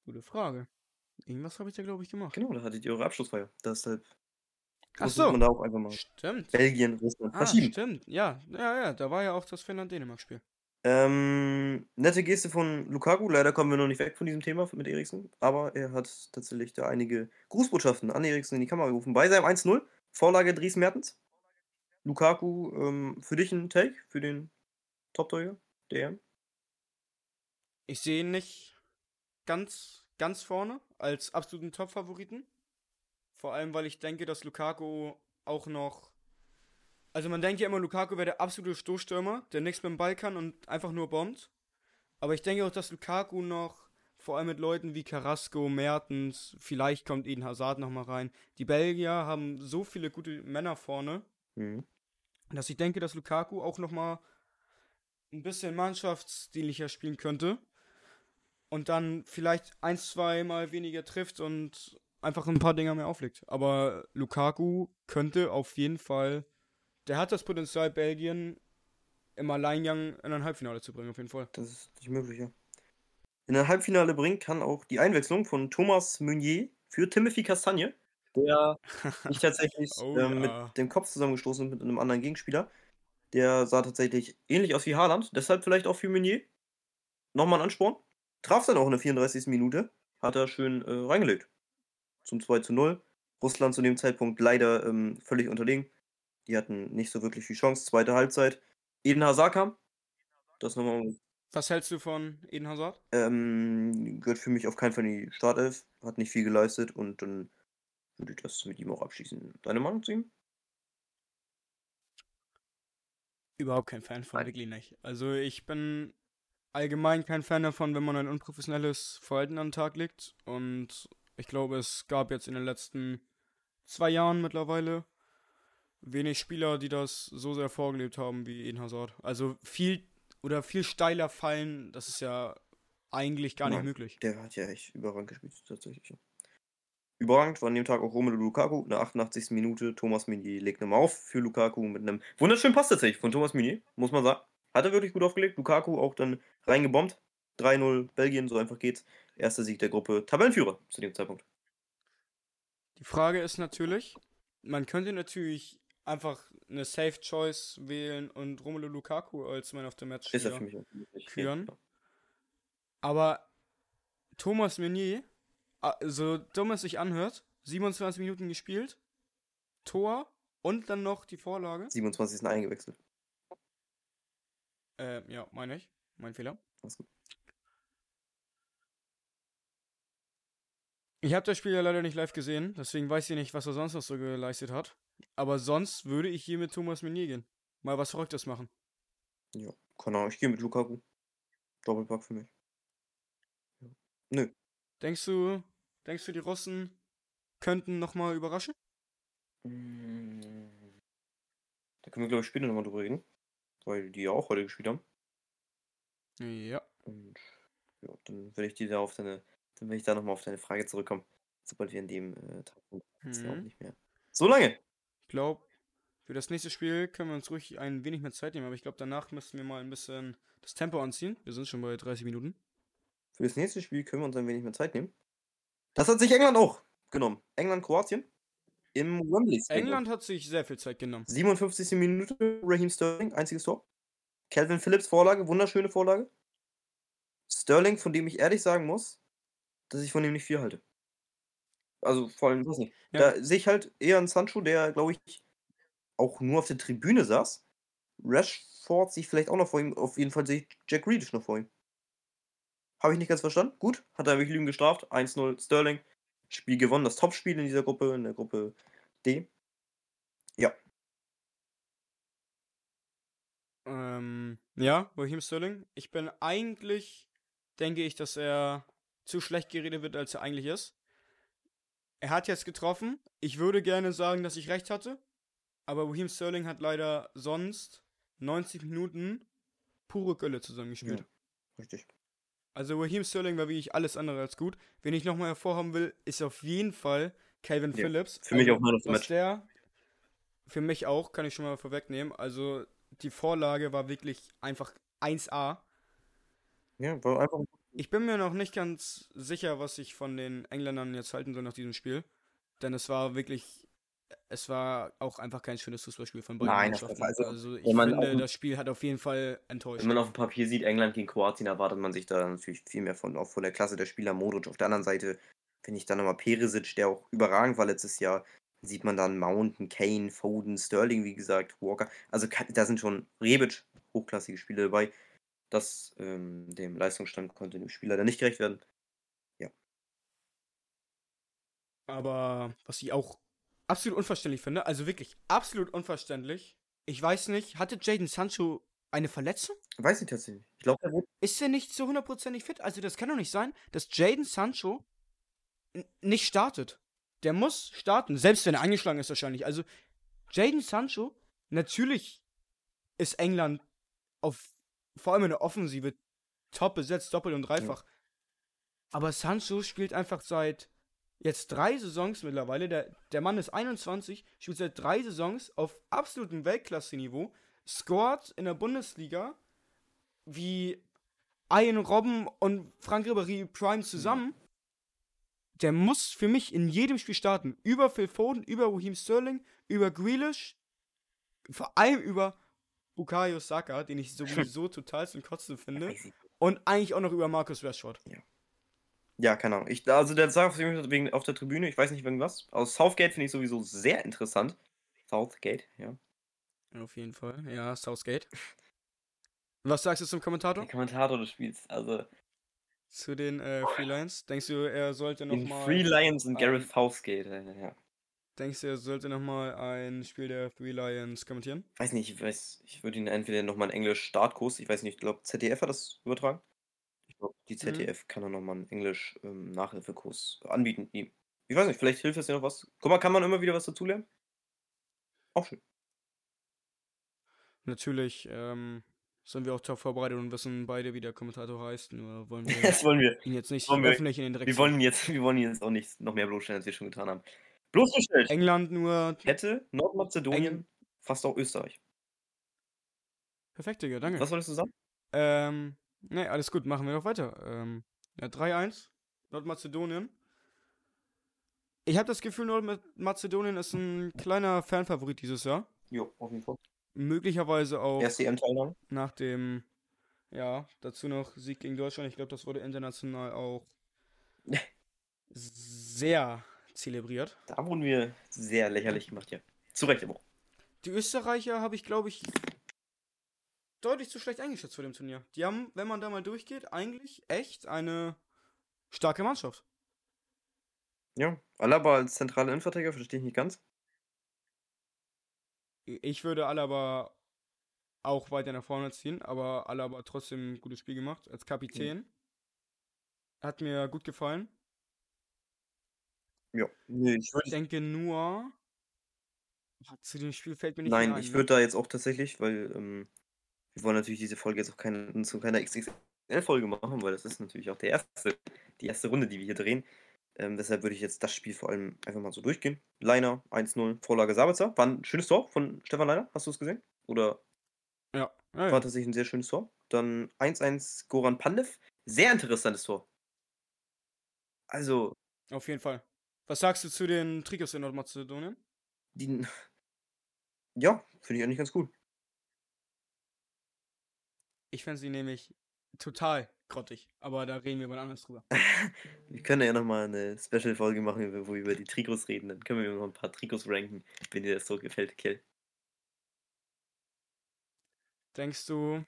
Gute Frage. Irgendwas habe ich da, glaube ich, gemacht. Genau, da hattet ihr eure Abschlussfeier. Deshalb Ach so. man da auch einfach mal Stimmt. Belgien, Russland Ah, verschieben. stimmt. Ja, ja, ja. Da war ja auch das Finnland-Dänemark-Spiel. Ähm, nette Geste von Lukaku. Leider kommen wir noch nicht weg von diesem Thema mit Eriksen. Aber er hat tatsächlich da einige Grußbotschaften an Eriksen in die Kamera gerufen. Bei seinem 1-0. Vorlage Dries Mertens. Lukaku, ähm, für dich ein Take für den Top-Torjäger der? Ich sehe ihn nicht ganz, ganz vorne als absoluten Top-Favoriten. Vor allem, weil ich denke, dass Lukaku auch noch. Also man denkt ja immer, Lukaku wäre der absolute Stoßstürmer, der nichts mit dem Ball kann und einfach nur bombt. Aber ich denke auch, dass Lukaku noch, vor allem mit Leuten wie Carrasco, Mertens, vielleicht kommt Eden Hazard nochmal rein. Die Belgier haben so viele gute Männer vorne, Mhm. dass ich denke, dass Lukaku auch nochmal ein bisschen mannschaftsdienlicher spielen könnte. Und dann vielleicht ein, zwei Mal weniger trifft und einfach ein paar Dinger mehr auflegt. Aber Lukaku könnte auf jeden Fall. Der hat das Potenzial, Belgien im Alleingang in ein Halbfinale zu bringen, auf jeden Fall. Das ist nicht möglich, ja. In ein Halbfinale bringen kann auch die Einwechslung von Thomas Meunier für Timothy Castagne, der sich tatsächlich Oh ähm, ja. mit dem Kopf zusammengestoßen ist mit einem anderen Gegenspieler. Der sah tatsächlich ähnlich aus wie Haaland, deshalb vielleicht auch für Meunier. Nochmal ein Ansporn. Traf dann auch in der 34. Minute, hat er schön äh, reingelegt. Zum 2 zu 0. Russland zu dem Zeitpunkt leider ähm, völlig unterlegen. Die hatten nicht so wirklich viel Chance. Zweite Halbzeit. Eden Hazard kam. Das nochmal Was hältst du von Eden Hazard? ähm, gehört für mich auf keinen Fall in die Startelf, hat nicht viel geleistet und dann würde ich das mit ihm auch abschließen. Deine Meinung zu ihm? Überhaupt kein Fan von, Nein. wirklich nicht. Also ich bin allgemein kein Fan davon, wenn man ein unprofessionelles Verhalten an den Tag legt. Und ich glaube, es gab jetzt in den letzten zwei Jahren mittlerweile wenig Spieler, die das so sehr vorgelebt haben wie Eden Hazard. Also viel oder viel steiler fallen, das ist ja eigentlich gar nicht Nein. möglich. Der hat ja echt überragend gespielt, tatsächlich. Überragend war an dem Tag auch Romelu Lukaku in der 88. Minute. Thomas Meunier legt nochmal auf für Lukaku mit einem wunderschönen Pass tatsächlich von Thomas Meunier, muss man sagen. Hat er wirklich gut aufgelegt. Lukaku auch dann reingebombt. 3-0 Belgien, so einfach geht's. Erster Sieg der Gruppe. Tabellenführer zu dem Zeitpunkt. Die Frage ist natürlich, man könnte natürlich einfach eine Safe Choice wählen und Romelu Lukaku als Man of the Match Ist er für mich. Küren. Aber Thomas Meunier, so dumm es sich anhört, 27 Minuten gespielt, Tor und dann noch die Vorlage. 27. eingewechselt. Äh, ja, meine ich. Mein Fehler. Alles gut. Ich habe das Spiel ja leider nicht live gesehen, deswegen weiß ich nicht, was er sonst noch so geleistet hat. Aber sonst würde ich hier mit Thomas Meunier gehen. Mal was Verrücktes machen. Ja, keine Ahnung. Ich gehe mit Lukaku. Doppelpack für mich. Ja. Nö. Denkst du, denkst du, die Russen könnten nochmal überraschen? Mm. Da können wir, glaube ich, später nochmal drüber reden. Weil die ja auch heute gespielt haben. Ja. Und ja, dann werde ich dir da auf deine, dann werde ich da nochmal auf deine Frage zurückkommen. Sobald wir in dem äh, Tag sind. Ist ja auch Mhm. nicht mehr. So lange! Ich glaube, für das nächste Spiel können wir uns ruhig ein wenig mehr Zeit nehmen, aber ich glaube, danach müssten wir mal ein bisschen das Tempo anziehen. Wir sind schon bei 30 Minuten. Für das nächste Spiel können wir uns ein wenig mehr Zeit nehmen. Das hat sich England auch genommen. England-Kroatien. Im Wembley. England hat sich sehr viel Zeit genommen. 57. Minute, Raheem Sterling, einziges Tor. Calvin Phillips Vorlage, wunderschöne Vorlage. Sterling, von dem ich ehrlich sagen muss, dass ich von ihm nicht viel halte. Also vor allem. Ja. Da sehe ich halt eher einen Sancho, der, glaube ich, auch nur auf der Tribüne saß. Rashford sich vielleicht auch noch vor ihm, auf jeden Fall sehe ich Jack Grealish noch vor ihm. Habe ich nicht ganz verstanden. Gut, hat er wirklich Lügen gestraft. 1-0 Sterling. Spiel gewonnen, das Topspiel in dieser Gruppe, in der Gruppe D. Ja, Ähm, ja, Raheem Sterling. Ich bin eigentlich, denke ich, dass er zu schlecht geredet wird, als er eigentlich ist. Er hat jetzt getroffen. Ich würde gerne sagen, dass ich recht hatte. Aber Raheem Sterling hat leider sonst 90 Minuten pure Gölle zusammengespielt. Ja. richtig. Also Raheem Sterling war wirklich alles andere als gut. Wen ich nochmal hervorhaben will, ist auf jeden Fall Calvin Ja, Phillips. für mich Also, auch of the was Match. Der, für mich auch, kann ich schon mal vorwegnehmen. Also die Vorlage war wirklich einfach 1A. Ja, war einfach Ich bin mir noch nicht ganz sicher, was ich von den Engländern jetzt halten soll nach diesem Spiel. Denn es war wirklich, es war auch einfach kein schönes Fußballspiel von beiden Nein, Mannschaften. Fall. Also ich finde, das Spiel hat auf jeden Fall enttäuscht. Wenn man auf dem Papier sieht, England gegen Kroatien, erwartet man sich da natürlich viel mehr von, auch von der Klasse der Spieler. Modric auf der anderen Seite finde ich dann nochmal Perisic, der auch überragend war letztes Jahr. Sieht man dann Mountain, Kane, Foden, Sterling, wie gesagt, Walker. Also da sind schon Rebic, hochklassige Spiele dabei. Das ähm, dem Leistungsstand konnte dem Spieler dann nicht gerecht werden. Aber was ich auch absolut unverständlich finde, also wirklich absolut unverständlich. Ich weiß nicht, hatte Jaden Sancho eine Verletzung? Weiß ich tatsächlich. Ich glaube, er wurde. Ist er nicht so hundertprozentig fit? Also das kann doch nicht sein, dass Jaden Sancho nicht startet. Der muss starten, selbst wenn er angeschlagen ist wahrscheinlich. Also Jaden Sancho, natürlich ist England auf vor allem in der Offensive top besetzt, doppelt und dreifach. Aber Sancho spielt einfach seit jetzt drei Saisons mittlerweile. Der, der Mann ist 21, spielt seit drei Saisons auf absolutem Weltklasse-Niveau. scored in der Bundesliga wie Ian Robben und Frank Ribéry Prime zusammen, der muss für mich in jedem Spiel starten. Über Phil Foden, über Raheem Sterling, über Grealish, vor allem über Bukayo Saka, den ich sowieso total zum Kotzen finde. Und eigentlich auch noch über Marcus Rashford. Ja, keine Ahnung. Ich, also der saß wegen auf der Tribüne, ich weiß nicht wegen was. Aus Southgate finde ich sowieso sehr interessant. Southgate, ja. Auf jeden Fall. Ja, Southgate. Was sagst du zum Kommentator? Der Kommentator des Spiels. Also Zu den äh, Free Lions? Denkst du, er sollte nochmal. Free Lions und Gareth Southgate. Ja. Denkst du, er sollte nochmal ein Spiel der Free Lions kommentieren? Weiß nicht, ich weiß, ich würde ihn entweder nochmal einen Englisch-Startkurs, ich weiß nicht, ich glaube ZDF hat das übertragen. Ich glaube, die ZDF kann dann nochmal einen Englisch-Nachhilfekurs anbieten. ihm. Ich weiß nicht, vielleicht hilft das ja noch was. Guck mal, kann man immer wieder was dazulernen? Auch schön. Natürlich ähm, sind wir auch top vorbereitet und wissen beide, wie der Kommentator heißt. Nur wollen wir Das wollen wir. ihn jetzt nicht wollen wir- öffentlich in den Dreck Wir wollen jetzt, wir wollen ihn jetzt auch nicht noch mehr bloßstellen, als wir schon getan haben. Bloßgestellt England nur. hätte Nordmazedonien Eng- fast auch Österreich. Perfekt, Digga, danke. Was wolltest du sagen? Ähm, ne, alles gut, machen wir doch weiter. Ähm, ja, 3-1, Nordmazedonien. Ich habe das Gefühl, Nordmazedonien ist ein kleiner Fanfavorit dieses Jahr. Jo, auf jeden Fall. Möglicherweise auch Erste EM-Teilnahme. nach dem, ja, dazu noch Sieg gegen Deutschland. Ich glaube, das wurde international auch sehr zelebriert. Da wurden wir sehr lächerlich gemacht, ja. Zu Recht aber. Die Österreicher habe ich, glaube ich, deutlich zu schlecht eingeschätzt vor dem Turnier. Die haben, wenn man da mal durchgeht, eigentlich echt eine starke Mannschaft. Ja, Alaba als zentraler Innenverteidiger verstehe ich nicht ganz. Ich würde Alaba auch weiter nach vorne ziehen, aber Alaba hat trotzdem ein gutes Spiel gemacht als Kapitän. Hat mir gut gefallen. Ja. Nee, ich Ich denke nur. Ah, Zu dem Spiel fällt mir nicht Nein, ein, ich ne? würde da jetzt auch tatsächlich, weil ähm, wir wollen natürlich diese Folge jetzt auch keine, zu keiner XXL-Folge machen, weil das ist natürlich auch der erste, die erste Runde, die wir hier drehen. Ähm, deshalb würde ich jetzt das Spiel vor allem einfach mal so durchgehen. Leiner 1-0, Vorlage Sabitzer. War ein schönes Tor von Stefan Leiner, hast du es gesehen? Oder Ja, ja, war ja. tatsächlich ein sehr schönes Tor. Dann 1-1 Goran Pandev. Sehr interessantes Tor. Also, auf jeden Fall. Was sagst du zu den Trikots in Nordmazedonien? die. Ja, finde ich eigentlich ganz cool. Ich fände sie nämlich total grottig, aber da reden wir mal anders drüber. Wir können ja nochmal eine Special-Folge machen, wo wir über die Trikots reden. Dann können wir noch ein paar Trikots ranken, wenn dir das so gefällt, Kell. Denkst du,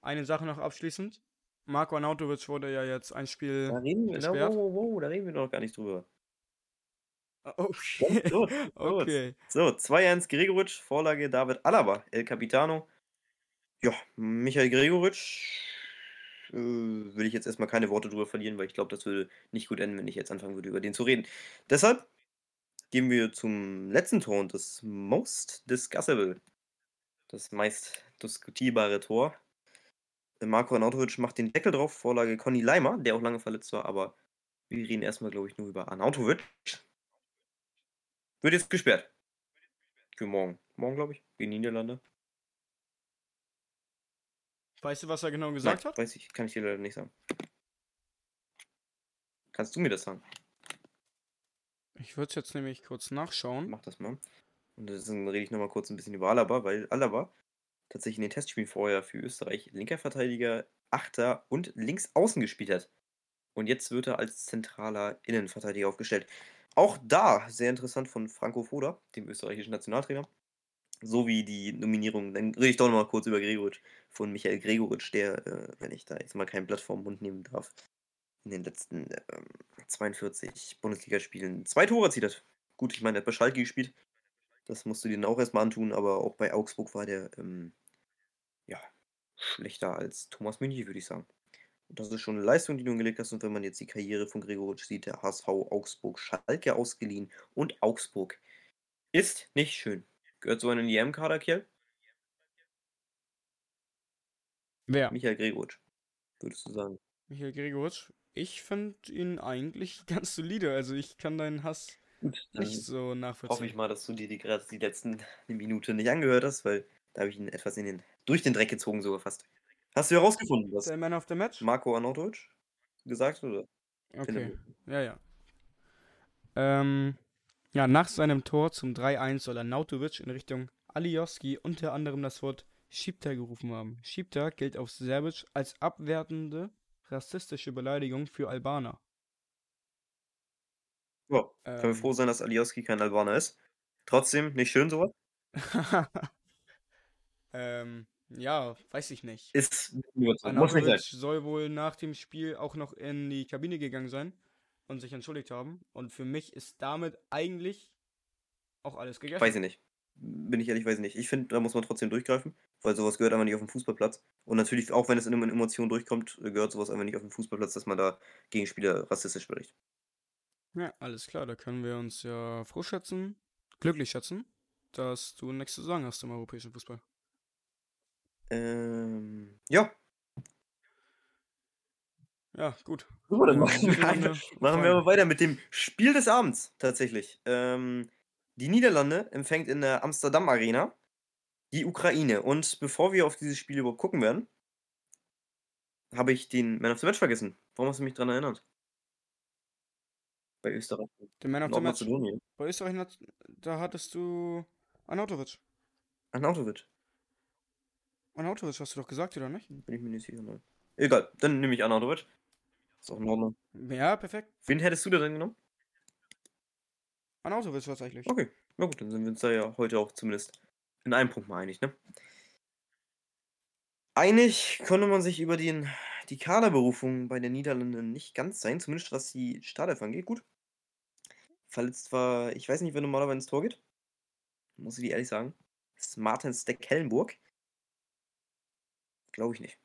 eine Sache noch abschließend? Marco Arnautovic wurde ja jetzt ein Spiel. Da reden wir, gesperrt. wow, wow, wow, da reden wir noch gar nicht drüber. Okay. Ganz kurz, okay. So, 2-1 Gregoritsch, Vorlage David Alaba, El Capitano. Ja, Michael Gregoritsch äh, will ich jetzt erstmal keine Worte drüber verlieren, weil ich glaube, das würde nicht gut enden, wenn ich jetzt anfangen würde, über den zu reden. Deshalb gehen wir zum letzten Tor und das Most Discussable. Das meist diskutierbare Tor. Marco Arnautovic macht den Deckel drauf, Vorlage Conny Leimer, der auch lange verletzt war, aber wir reden erstmal, glaube ich, nur über Arnautovic. Wird jetzt gesperrt. Für morgen. Morgen, glaube ich. Gegen die Niederlande. Weißt du, was er genau gesagt Nein, hat? Weiß ich, kann ich dir leider nicht sagen. Kannst du mir das sagen? Ich würde es jetzt nämlich kurz nachschauen. Mach das mal. Und dann rede ich nochmal kurz ein bisschen über Alaba, weil Alaba tatsächlich in den Testspielen vorher für Österreich linker Verteidiger, Achter und links außen gespielt hat. Und jetzt wird er als zentraler Innenverteidiger aufgestellt. Auch da sehr interessant von Franco Foda, dem österreichischen Nationaltrainer. Sowie die Nominierung, dann rede ich doch nochmal kurz über Gregoritsch, von Michael Gregoritsch, der, äh, wenn ich da jetzt mal kein Blatt vorm Mund nehmen darf, in den letzten ähm, 42 Bundesligaspielen zwei Tore erzielt hat. Gut, ich meine, er hat bei Schalke gespielt. Das musst du dir dann auch erstmal antun, aber auch bei Augsburg war der ähm, ja, schlechter als Thomas Münchi, würde ich sagen. Das ist schon eine Leistung, die du hingelegt hast. Und wenn man jetzt die Karriere von Gregoritsch sieht, der HSV Augsburg Schalke ausgeliehen und Augsburg ist nicht schön. Gehört so einen EM-Kader, Kiel? Wer? Michael Gregoritsch, würdest du sagen. Michael Gregoritsch. Ich finde ihn eigentlich ganz solide. Also ich kann deinen Hass Gut, nicht so hoffe nachvollziehen. ich mal, dass du dir die gerade die letzten Minute nicht angehört hast, weil Da habe ich ihn etwas in den, durch den Dreck gezogen, sogar fast. Hast du herausgefunden, was Der Man of the Match? Marco Arnautovic gesagt oder? Okay. Ja, ja. Ähm, ja, nach seinem Tor zum 3-1 soll Arnautovic in Richtung Alioski unter anderem das Wort Schipta gerufen haben. Schipta gilt auf Serbisch als abwertende, rassistische Beleidigung für Albaner. Ja, können wir Ähm. froh sein, dass Alioski kein Albaner ist. Trotzdem, nicht schön sowas. ähm, ja, weiß ich nicht. Ist muss nicht sein. Soll wohl nach dem Spiel auch noch in die Kabine gegangen sein und sich entschuldigt haben. Und für mich ist damit eigentlich auch alles gegessen. Weiß ich nicht. Bin ich ehrlich, weiß ich nicht. Ich finde, da muss man trotzdem durchgreifen, weil sowas gehört einfach nicht auf dem Fußballplatz. Und natürlich, auch wenn es in einer Emotion durchkommt, gehört sowas einfach nicht auf dem Fußballplatz, dass man da gegen Spieler rassistisch spricht. Ja, alles klar, da können wir uns ja froh schätzen, glücklich schätzen, dass du zu sagen hast im europäischen Fußball. Ähm, ja. Ja, gut. Super, dann machen wir, einfach- machen wir aber weiter mit dem Spiel des Abends tatsächlich. Ähm, die Niederlande empfängt in der Amsterdam Arena die Ukraine. Und bevor wir auf dieses Spiel überhaupt gucken werden, habe ich den Man of the Match vergessen. Warum hast du mich daran erinnert? Bei Österreich. Der Man of the Match. Bei Österreich, da hattest du Arnautovic. Arnautovic hast du doch gesagt, oder nicht? Bin ich mir nicht sicher. Nein. Egal, dann nehme ich Arnautovic. Ist auch in Ordnung. Ja, perfekt. Wen hättest du da denn genommen? Arnautovic tatsächlich. Okay, na gut, dann sind wir uns da ja heute auch zumindest in einem Punkt mal einig, ne? Einig konnte man sich über den, die Kaderberufung bei den Niederlanden nicht ganz sein, zumindest was die Startelf angeht. Gut. Verletzt war, ich weiß nicht, wer normalerweise ins Tor geht. Muss ich dir ehrlich sagen. Das ist Martin Steck-Hellenburg. Glaube ich nicht.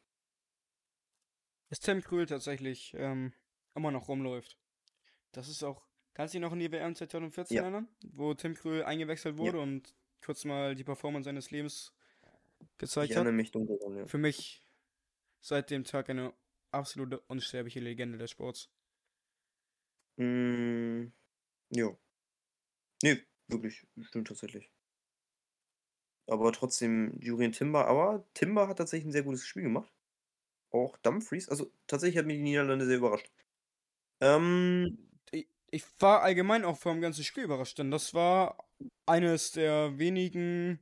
Dass Tim Krul tatsächlich ähm, immer noch rumläuft. Das ist auch. Kannst du dich noch an die WM 2014 Ja. erinnern? Wo Tim Krul eingewechselt wurde und kurz mal die Performance seines Lebens gezeigt Ich hat? erinnere mich dunkel dran, ja. Für mich seit dem Tag eine absolute unsterbliche Legende des Sports. Mm, ja. Nee, wirklich, stimmt tatsächlich. Aber trotzdem Julian Timber, aber Timber hat tatsächlich ein sehr gutes Spiel gemacht. Auch Dumfries, also tatsächlich hat mich die Niederlande sehr überrascht. Ähm, Ich, ich war allgemein auch vom ganzen Spiel überrascht, denn das war eines der wenigen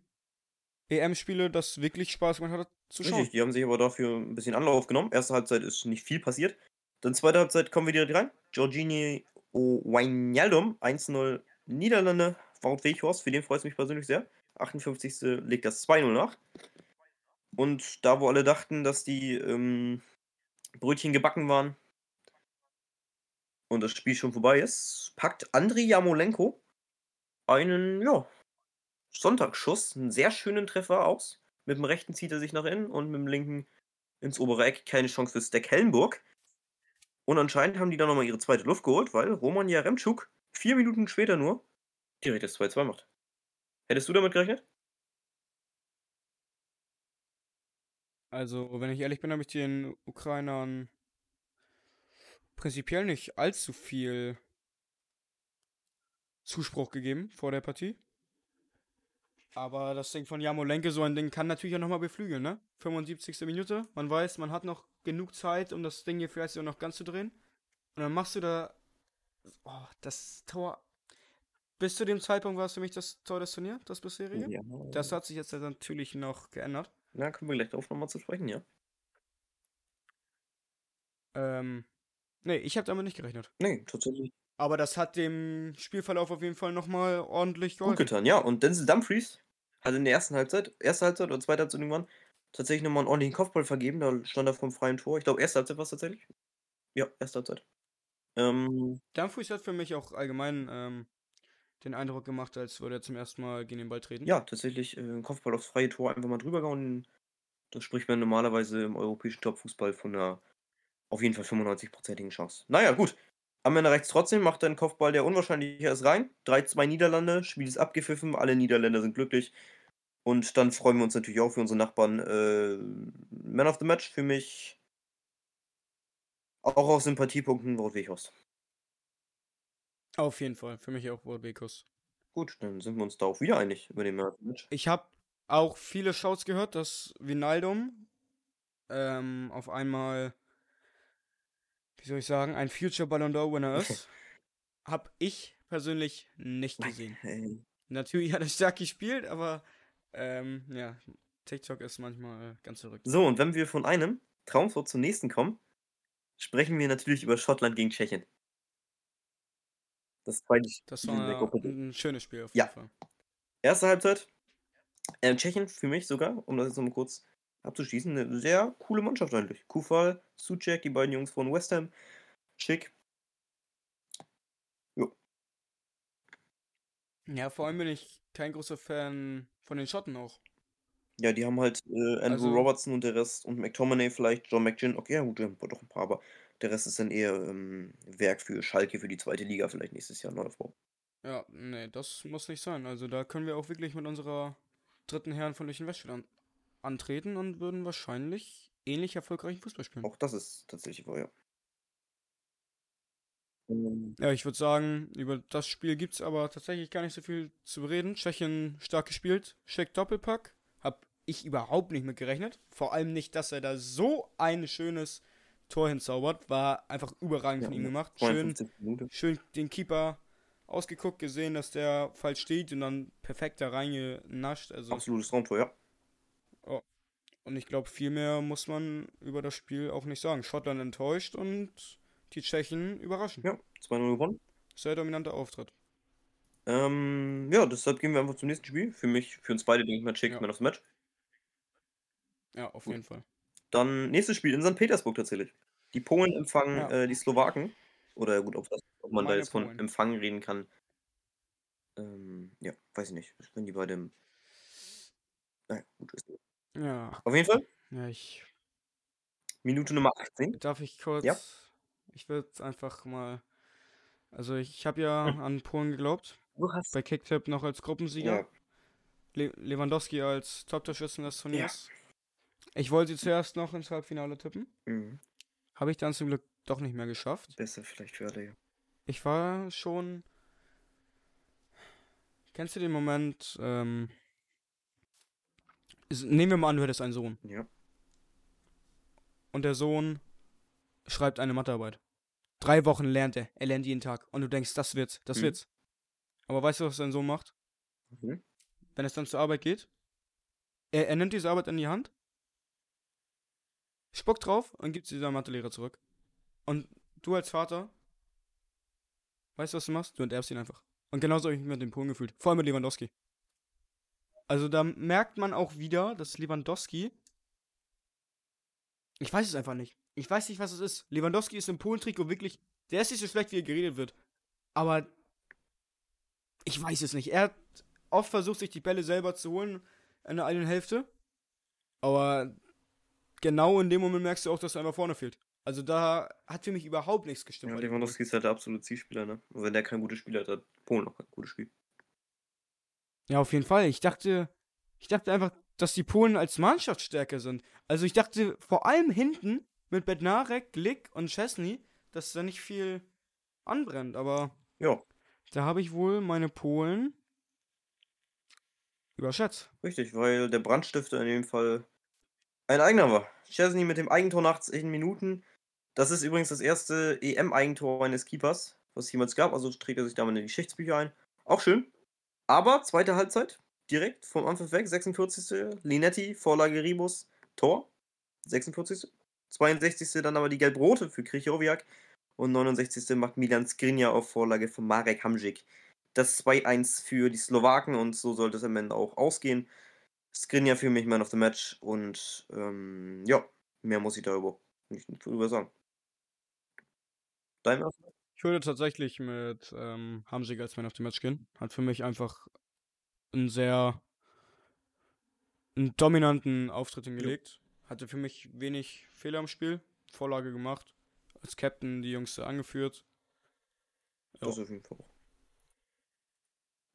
EM-Spiele, das wirklich Spaß gemacht hat zu schauen. richtig, die haben sich aber dafür ein bisschen Anlauf genommen. Erste Halbzeit ist nicht viel passiert. Dann zweite Halbzeit kommen wir direkt rein. Giorgini Wijnaldum, 1-0 Niederlande. Wout Weghorst, für den freut es mich persönlich sehr. 58. legt das 2-0 nach. Und da, wo alle dachten, dass die ähm, Brötchen gebacken waren und das Spiel schon vorbei ist, packt Andriy Jamolenko einen, ja, Sonntagsschuss, einen sehr schönen Treffer aus. Mit dem rechten zieht er sich nach innen und mit dem linken ins obere Eck. Keine Chance für Steck Hellenburg. Und anscheinend haben die dann nochmal ihre zweite Luft geholt, weil Roman Jaremczuk vier Minuten später nur direkt das 2-2 macht. Hättest du damit gerechnet? Also, wenn ich ehrlich bin, habe ich den Ukrainern prinzipiell nicht allzu viel Zuspruch gegeben vor der Partie. Aber das Ding von Jamolenke, so ein Ding kann natürlich auch nochmal beflügeln, ne? 75. Minute, man weiß, man hat noch genug Zeit, um das Ding hier vielleicht auch noch ganz zu drehen. Und dann machst du da. Oh, das Tor. Bis zu dem Zeitpunkt war es für mich das Tor des Turniers, das bisherige. Ja. Das hat sich jetzt natürlich noch geändert. Na, kommen wir gleich drauf nochmal zu sprechen, ja. Ähm, nee, ich habe damit nicht gerechnet. Nee, tatsächlich. Aber das hat dem Spielverlauf auf jeden Fall nochmal ordentlich Gut geholfen. getan, ja. Und Denzel Dumfries hat in der ersten Halbzeit, erste Halbzeit oder zweite Halbzeit irgendwann, tatsächlich nochmal einen ordentlichen Kopfball vergeben. Da stand er vom freien Tor. Ich glaube, erste Halbzeit war es tatsächlich. Ja, erste Halbzeit. Ähm, Dumfries hat für mich auch allgemein ähm, den Eindruck gemacht, als würde er zum ersten Mal gegen den Ball treten. ja, tatsächlich äh, Kopfball aufs freie Tor einfach mal drüber gehauen. Da spricht man normalerweise im europäischen Topfußball von einer auf jeden Fall 95-prozentigen Chance. Naja, gut. Am Ende rechts trotzdem macht er einen Kopfball, der unwahrscheinlicher ist, rein. 3-2 Niederlande, Spiel ist abgepfiffen, alle Niederländer sind glücklich. Und dann freuen wir uns natürlich auch für unsere Nachbarn. Äh, Man of the Match für mich auch aus Sympathiepunkten Wout Weghorst. Auf jeden Fall. Für mich auch World Bekos. Gut, dann sind wir uns da auch wieder einig über den Match. Ich habe auch viele Shouts gehört, dass Vinaldum ähm, auf einmal, wie soll ich sagen, ein Future Ballon d'Or Winner ist. Hab ich persönlich nicht gesehen. Hey. Natürlich hat er stark gespielt, aber ähm, ja, TikTok ist manchmal ganz verrückt. So, und wenn wir von einem Traumtor zum nächsten kommen, sprechen wir natürlich über Schottland gegen Tschechien. Das zweite Das Spiel der war Gruppe. ein schönes Spiel auf Ja. jeden Fall. Erste Halbzeit. Ähm, Tschechien für mich sogar, um das jetzt nochmal kurz abzuschließen, eine sehr coole Mannschaft eigentlich. Kufal, Suchek, die beiden Jungs von West Ham. Schick. Ja, vor allem bin ich kein großer Fan von den Schotten auch. Ja, die haben halt äh, Andrew Also- Robertson und der Rest und McTominay vielleicht, John McGinn. Okay, ja gut, die haben doch ein paar, aber der Rest ist dann eher ähm, Werk für Schalke für die zweite Liga vielleicht nächstes Jahr Neuaufbau. Ja, nee, das muss nicht sein. Also da können wir auch wirklich mit unserer dritten Herren von Lichtenweststadt an antreten und würden wahrscheinlich ähnlich erfolgreichen Fußball spielen. Auch das ist tatsächlich wahr, ja. Ähm, Ja, ich würde sagen, über das Spiel gibt es aber tatsächlich gar nicht so viel zu reden. Tschechien stark gespielt, Scheck Doppelpack. Hab ich überhaupt nicht mit gerechnet. Vor allem nicht, dass er da so ein schönes Tor hinzaubert. War einfach überragend Ja, von ihm gemacht. Schön, 52 Minuten. schön den Keeper ausgeguckt, gesehen, dass der falsch steht und dann perfekt da reingenascht. Also, Absolutes Traumtor, ja. und ich glaube, viel mehr muss man über das Spiel auch nicht sagen. Schottland enttäuscht und die Tschechen überraschen. Ja, 2-0 gewonnen. Sehr dominanter Auftritt. Ähm, ja, deshalb gehen wir einfach zum nächsten Spiel. Für mich, für uns beide, denke ich mal, Schick, Ja. Man the Match. Ja, auf Gut. jeden Fall. Dann nächstes Spiel in St. Petersburg tatsächlich. Die Polen empfangen Ja. äh, die Slowaken. Oder gut, ob, das, ob man da Meine jetzt von Polen. Empfang reden kann. Ähm, ja, weiß ich nicht. Wenn die beide im. Naja, gut ist. Ja, Auf jeden Fall, ja, ich Minute Nummer 18. darf ich kurz. Ja. Ich würde einfach mal. Also ich habe ja an Polen geglaubt. Du hast. Bei Kicktip noch als Gruppensieger. Ja, Le Lewandowski als Top-Torschützen des Turniers. Ich wollte sie zuerst noch ins Halbfinale tippen. mhm. Habe ich dann zum Glück doch nicht mehr geschafft. besser vielleicht für alle. Ich war schon. Kennst du den Moment? Ähm, nehmen wir mal an, du hättest einen Sohn. Ja. Und der Sohn schreibt eine Mathearbeit. Drei Wochen lernt er. Er lernt jeden Tag. Und du denkst, das wird's, das Mhm. wird's. Aber weißt du, was dein Sohn macht? Mhm. Wenn es dann zur Arbeit geht? Er, er nimmt diese Arbeit in die Hand, spuckt drauf und gibt sie seinem Mathelehrer zurück. Und du als Vater, weißt du, was du machst? Du enterbst ihn einfach. Und genauso habe ich mich mit dem Polen gefühlt. Vor allem mit Lewandowski. Also da merkt man auch wieder, dass Lewandowski. Ich weiß es einfach nicht. Ich weiß nicht, was es ist. Lewandowski ist im Polen-Trikot wirklich. Der ist nicht so schlecht, wie er geredet wird. Aber. Ich weiß es nicht. Er hat oft versucht, sich die Bälle selber zu holen in der eigenen Hälfte. Aber genau in dem Moment merkst du auch, dass er einfach vorne fehlt. Also da hat für mich überhaupt nichts gestimmt. Ja, Lewandowski ist halt der absolute Zielspieler, ne? Und wenn der kein gutes Spiel hat, hat Polen auch kein gutes Spiel. Ja, auf jeden Fall. Ich dachte, ich dachte einfach, dass die Polen als Mannschaft stärker sind. Also ich dachte vor allem hinten mit Bednarek, Glick und Chesney, dass da nicht viel anbrennt. Aber Ja, da habe ich wohl meine Polen überschätzt. richtig, weil der Brandstifter in dem Fall ein eigener war. Chesney mit dem Eigentor nach 10 Minuten. Das ist übrigens das erste EM-Eigentor eines Keepers, was es jemals gab. Also trägt er sich damit in die Geschichtsbücher ein. Auch schön. Aber zweite Halbzeit, direkt vom Anfang weg, 46. Linetti, Vorlage Ribus, Tor. 46. 62. dann aber die gelb-rote für Krichowiak. Und 69. macht Milan Skriniar auf Vorlage von Marek Hamzik. Das 2-1 für die Slowaken und so sollte es am Ende auch ausgehen. Skriniar für mich Man of the Match und ähm, ja, mehr muss ich darüber nicht drüber sagen. Dein? Ich würde tatsächlich mit ähm, Hamsik als Man of the Match gehen. Hat für mich einfach einen sehr einen dominanten Auftritt hingelegt. Hatte für mich wenig Fehler im Spiel. Vorlage gemacht. Als Captain die Jungs angeführt. Ja. Das auf jeden Fall.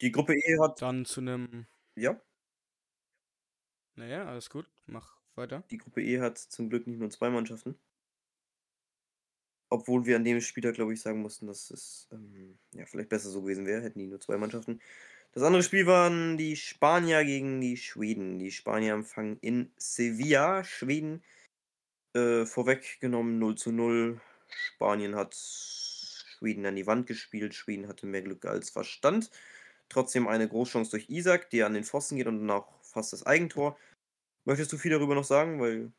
Die Gruppe E hat, Dann zu einem. ja, Naja, alles gut. Mach weiter. die Gruppe E hat zum Glück nicht nur zwei Mannschaften. Obwohl wir an dem Spieltag, glaube ich, sagen mussten, dass es ähm, ja, vielleicht besser so gewesen wäre, hätten die nur zwei Mannschaften. Das andere Spiel waren die Spanier gegen die Schweden. Die Spanier empfangen in Sevilla. Schweden äh, vorweggenommen 0 zu 0. Spanien hat Schweden an die Wand gespielt. Schweden hatte mehr Glück als Verstand. Trotzdem eine Großchance durch Isaac, der an den Pfosten geht und dann auch fast das Eigentor. Möchtest du viel darüber noch sagen? Weil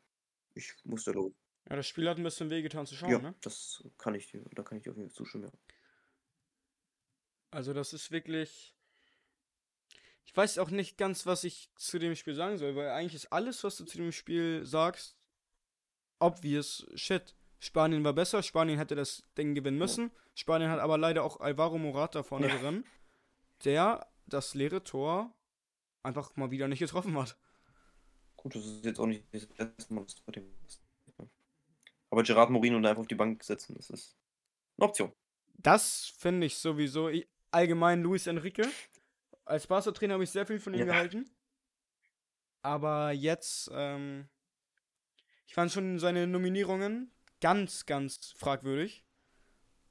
ich musste los. Ja, das Spiel hat ein bisschen wehgetan zu schauen, Ja, ne? das kann ich dir, da kann ich dir auf jeden Fall zustimmen. Ja. Also das ist wirklich. Ich weiß auch nicht ganz, was ich zu dem Spiel sagen soll, weil eigentlich ist alles, was du zu dem Spiel sagst, obvious shit. Spanien war besser, Spanien hätte das Ding gewinnen müssen. Spanien hat aber leider auch Alvaro Morata vorne Ja. drin, der das leere Tor einfach mal wieder nicht getroffen hat. Gut, das ist jetzt auch nicht das erste Mal, dass bei dem. Aber Gerard Morino da einfach auf die Bank setzen, das ist eine Option. Das finde ich sowieso. Ich, allgemein Luis Enrique. Als Barca-Trainer habe ich sehr viel von ihm Ja. gehalten. Aber jetzt, ähm, ich fand schon seine Nominierungen ganz, ganz fragwürdig.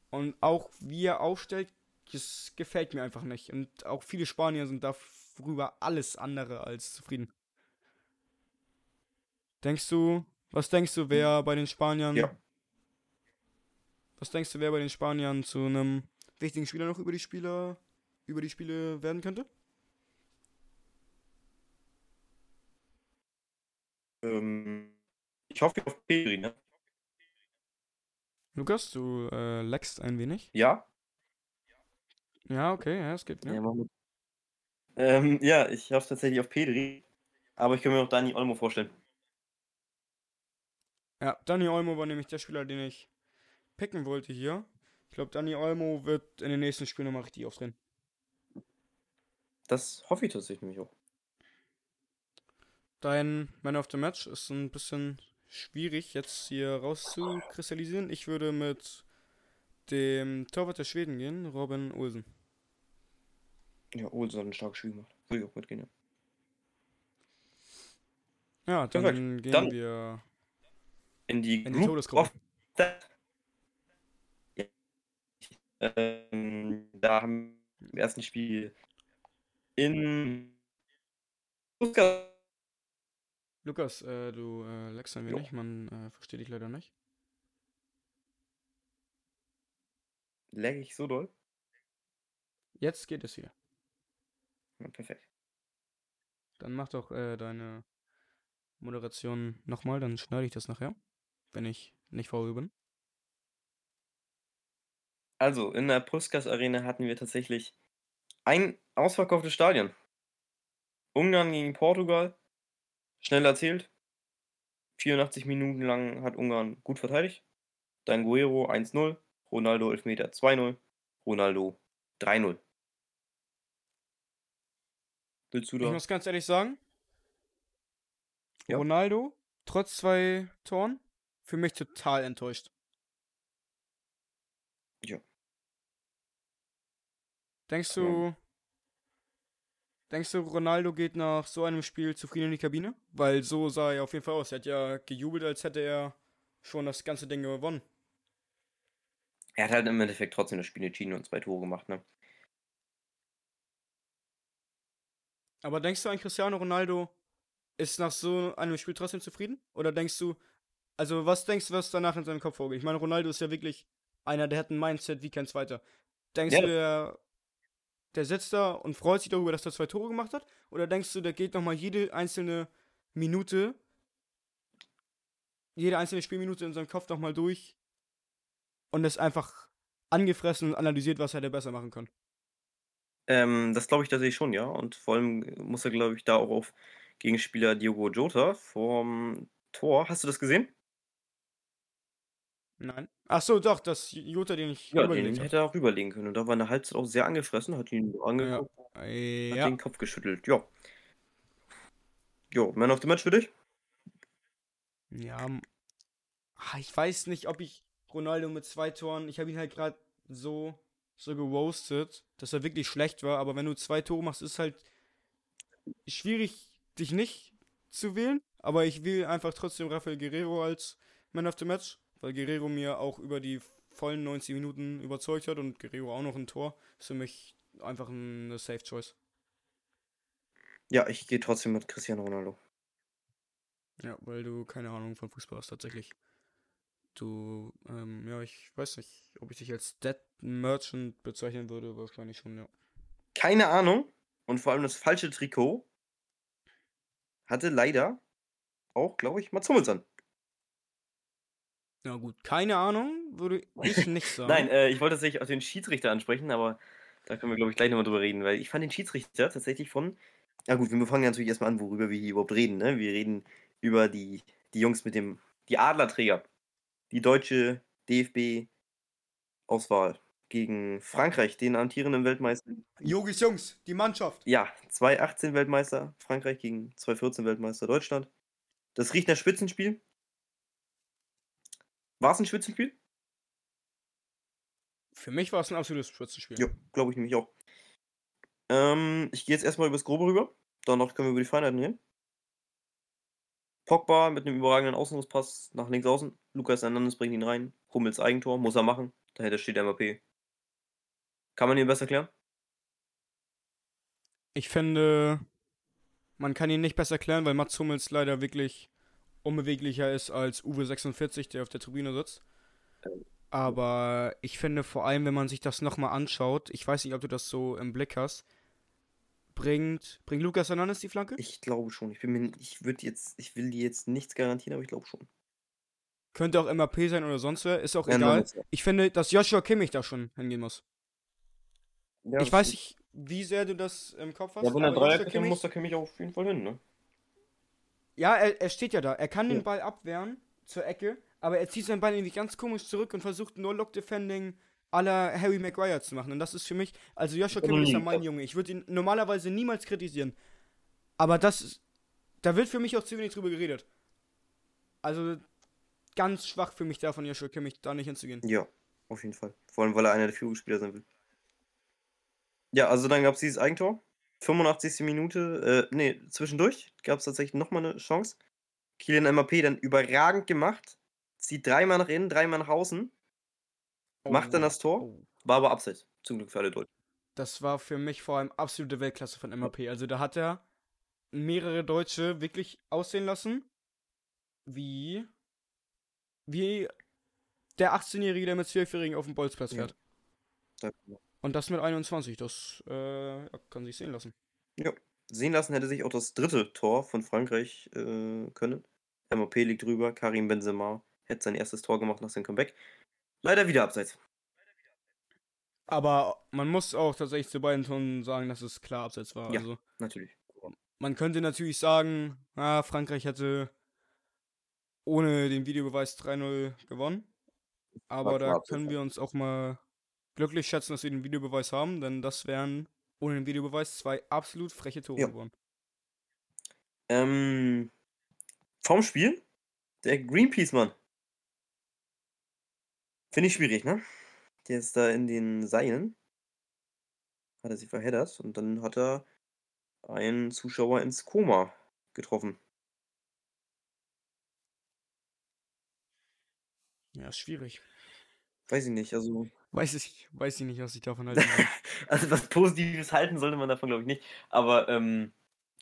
Und auch wie er aufstellt, das gefällt mir einfach nicht. Und auch viele Spanier sind darüber alles andere als zufrieden. Denkst du, was denkst du, wer bei den Spaniern Ja. was denkst du, wer bei den Spaniern zu einem wichtigen Spieler noch über die Spieler, über die Spiele werden könnte? Ähm, ich hoffe auf Pedri, ne? Lukas, du äh, leckst ein wenig. Ja? Ja, okay, ja, es geht. Ja, Ja. Ähm, ja, ich hoffe tatsächlich auf Pedri. Aber ich kann mir auch Dani Olmo vorstellen. ja, Dani Olmo war nämlich der Spieler, den ich picken wollte hier. Ich glaube, Dani Olmo wird in den nächsten Spielen nochmal richtig aufdrehen. Das hoffe ich tatsächlich nämlich auch. Dein Man of the Match ist ein bisschen schwierig jetzt hier rauszukristallisieren. Ich würde mit dem Torwart der Schweden gehen, Robin Olsen. Ja, Olsen hat ein starkes Spiel gemacht. Würde ich auch mitgehen, ja. Ja, dann Perfekt. gehen Dann- wir In die, in die Todesgruppe. Ja. Ähm, da haben wir im ersten Spiel in Lukas, äh, du äh, leckst ein wenig, man äh, versteht dich leider nicht. lag ich so doll. Jetzt geht es wieder. Ja, perfekt. Dann mach doch äh, deine Moderation nochmal, dann schneide ich das nachher, wenn ich nicht faul bin. Also, in der Puskas Arena hatten wir tatsächlich ein ausverkauftes Stadion. Ungarn gegen Portugal. Schnell erzählt. 84 Minuten lang hat Ungarn gut verteidigt. Dann Guerrero 1-0. Ronaldo Elfmeter 2-0. Ronaldo 3-0. Willst du Ich da? muss ganz ehrlich sagen, Ja. Ronaldo, trotz zwei Toren, für mich total enttäuscht. Ja. Denkst du, denkst du, Ronaldo geht nach so einem Spiel zufrieden in die Kabine? Weil so sah er auf jeden Fall aus. Er hat ja gejubelt, als hätte er schon das ganze Ding gewonnen. Er hat halt im Endeffekt trotzdem das Spiel entschieden und zwei Tore gemacht, ne? Aber denkst du, ein Cristiano Ronaldo ist nach so einem Spiel trotzdem zufrieden? Oder denkst du, also was denkst du, was danach in seinem Kopf vorgeht? Ich meine, Ronaldo ist ja wirklich einer, der hat ein Mindset wie kein zweiter. Denkst Ja. du, der, der sitzt da und freut sich darüber, dass er zwei Tore gemacht hat? Oder denkst du, der geht nochmal jede einzelne Minute, jede einzelne Spielminute in seinem Kopf nochmal durch und ist einfach angefressen und analysiert, was er hätte besser machen können? Ähm, das glaube ich tatsächlich schon, ja. Und vor allem muss er, glaube ich, da auch auf Gegenspieler Diogo Jota vom Tor. Hast du das gesehen? Nein. Ach so, doch, das Jota, den ich Ja, übergelegt den hätte er auch rüberlegen können. Und da war in der Halbzeit auch sehr angefressen, hat ihn angeguckt, hat Ja. den Kopf geschüttelt. Ja. Jo, Man of the Match für dich? Ja. ah, Ich weiß nicht, ob ich Ronaldo mit zwei Toren. Ich habe ihn halt gerade so, so geroastet, dass er wirklich schlecht war. Aber wenn du zwei Tore machst, ist halt schwierig, dich nicht zu wählen. Aber ich wähle einfach trotzdem Rafael Guerrero als Man of the Match, weil Guerrero mir auch über die vollen 90 Minuten überzeugt hat und Guerrero auch noch ein Tor. Ist für mich einfach eine Safe Choice. Ja, ich gehe trotzdem mit Cristiano Ronaldo. Ja, weil du keine Ahnung von Fußball hast, tatsächlich. Du, ähm, ja, ich weiß nicht, ob ich dich als Dead Merchant bezeichnen würde, wahrscheinlich schon, ja. Keine Ahnung. Und vor allem das falsche Trikot hatte leider auch, glaube ich, Mats Hummels an. Na gut, keine Ahnung, würde ich nicht sagen. Nein, äh, ich wollte tatsächlich auch den Schiedsrichter ansprechen, aber da können wir, glaube ich, gleich nochmal drüber reden, weil ich fand den Schiedsrichter tatsächlich von. Ja, gut, wir fangen natürlich erstmal an, worüber wir hier überhaupt reden. Ne? Wir reden über die, die Jungs mit dem. Die Adlerträger. Die deutsche DFB-Auswahl gegen Frankreich, den amtierenden Weltmeister. Jogis Jungs, die Mannschaft. Ja, 2018 Weltmeister Frankreich gegen 2014 Weltmeister Deutschland. Das riecht nach Spitzenspiel. War es ein Spitzenspiel? Für mich war es ein absolutes Spitzenspiel. Ja, glaube ich nämlich auch. Ähm, ich gehe jetzt erstmal übers Grobe rüber. Danach können wir über die Feinheiten reden. Pogba mit einem überragenden Außenpass nach links außen. Lukas Hernandez bringt ihn rein. Hummels Eigentor, muss er machen. Dahinter steht MAP. Kann man ihn besser erklären? Ich finde, man kann ihn nicht besser erklären, weil Mats Hummels leider wirklich unbeweglicher ist als Uwe 46, der auf der Tribüne sitzt. Aber ich finde vor allem, wenn man sich das nochmal anschaut, ich weiß nicht, ob du das so im Blick hast, bringt, bringt Lukas Hernandez die Flanke? Ich glaube schon. Ich, bin mir, ich, würd jetzt, ich will dir jetzt nichts garantieren, aber ich glaube schon. Könnte auch MAP sein oder sonst wer, ist auch Ja, egal. Ja. Ich finde, dass Joshua Kimmich da schon hingehen muss. Ja, ich weiß nicht, wie sehr du das im Kopf hast. Ja, wenn er Dreierkette muss, da Kimmich auf jeden Fall hin, ne? Ja, er, er steht ja da. Er kann Ja. den Ball abwehren zur Ecke, aber er zieht seinen Ball irgendwie ganz komisch zurück und versucht nur Lock-Defending aller Harry Maguire zu machen. Und das ist für mich, also Joshua Kimmich ist ja mein Junge. Ich würde ihn normalerweise niemals kritisieren. Aber das ist, da wird für mich auch zu wenig drüber geredet. Also ganz schwach für mich da von Joshua Kimmich, da nicht hinzugehen. Ja, auf jeden Fall. Vor allem, weil er einer der Führungsspieler sein will. Ja, also dann gab es dieses Eigentor. 85. Minute, äh, nee, zwischendurch gab es tatsächlich nochmal eine Chance. Kylian MAP dann überragend gemacht. Zieht dreimal nach innen, dreimal nach außen. Macht dann das Tor. Oh. War aber abseits. Zum Glück für alle Deutschen. Das war für mich vor allem absolute Weltklasse von MAP. Also da hat er mehrere Deutsche wirklich aussehen lassen, wie wie der 18-Jährige, der mit 12-Jährigen auf dem Bolzplatz Ja. Und das mit 21, das äh, kann sich sehen lassen. Ja. Sehen lassen hätte sich auch das dritte Tor von Frankreich äh, können. MAP liegt drüber. Karim Benzema hätte sein erstes Tor gemacht nach seinem Comeback. Leider wieder abseits. Aber man muss auch tatsächlich zu beiden Tonnen sagen, dass es klar abseits war. Ja. Also Natürlich. man könnte natürlich sagen, ah, Frankreich hätte ohne den Videobeweis 3-0 gewonnen. Aber da können wir uns auch mal glücklich schätzen, dass wir den Videobeweis haben, denn das wären ohne den Videobeweis zwei absolut freche Tore Ja. geworden. Ähm, vorm Spiel, der Greenpeace-Mann. Finde ich schwierig, ne? Der ist da in den Seilen. Hat er sich verheddert und dann hat er einen Zuschauer ins Koma getroffen. Ja, ist schwierig. Weiß ich nicht, also. Weiß ich, weiß ich nicht, was ich davon halten soll. Also was Positives halten sollte man davon, glaube ich, nicht. Aber, ähm,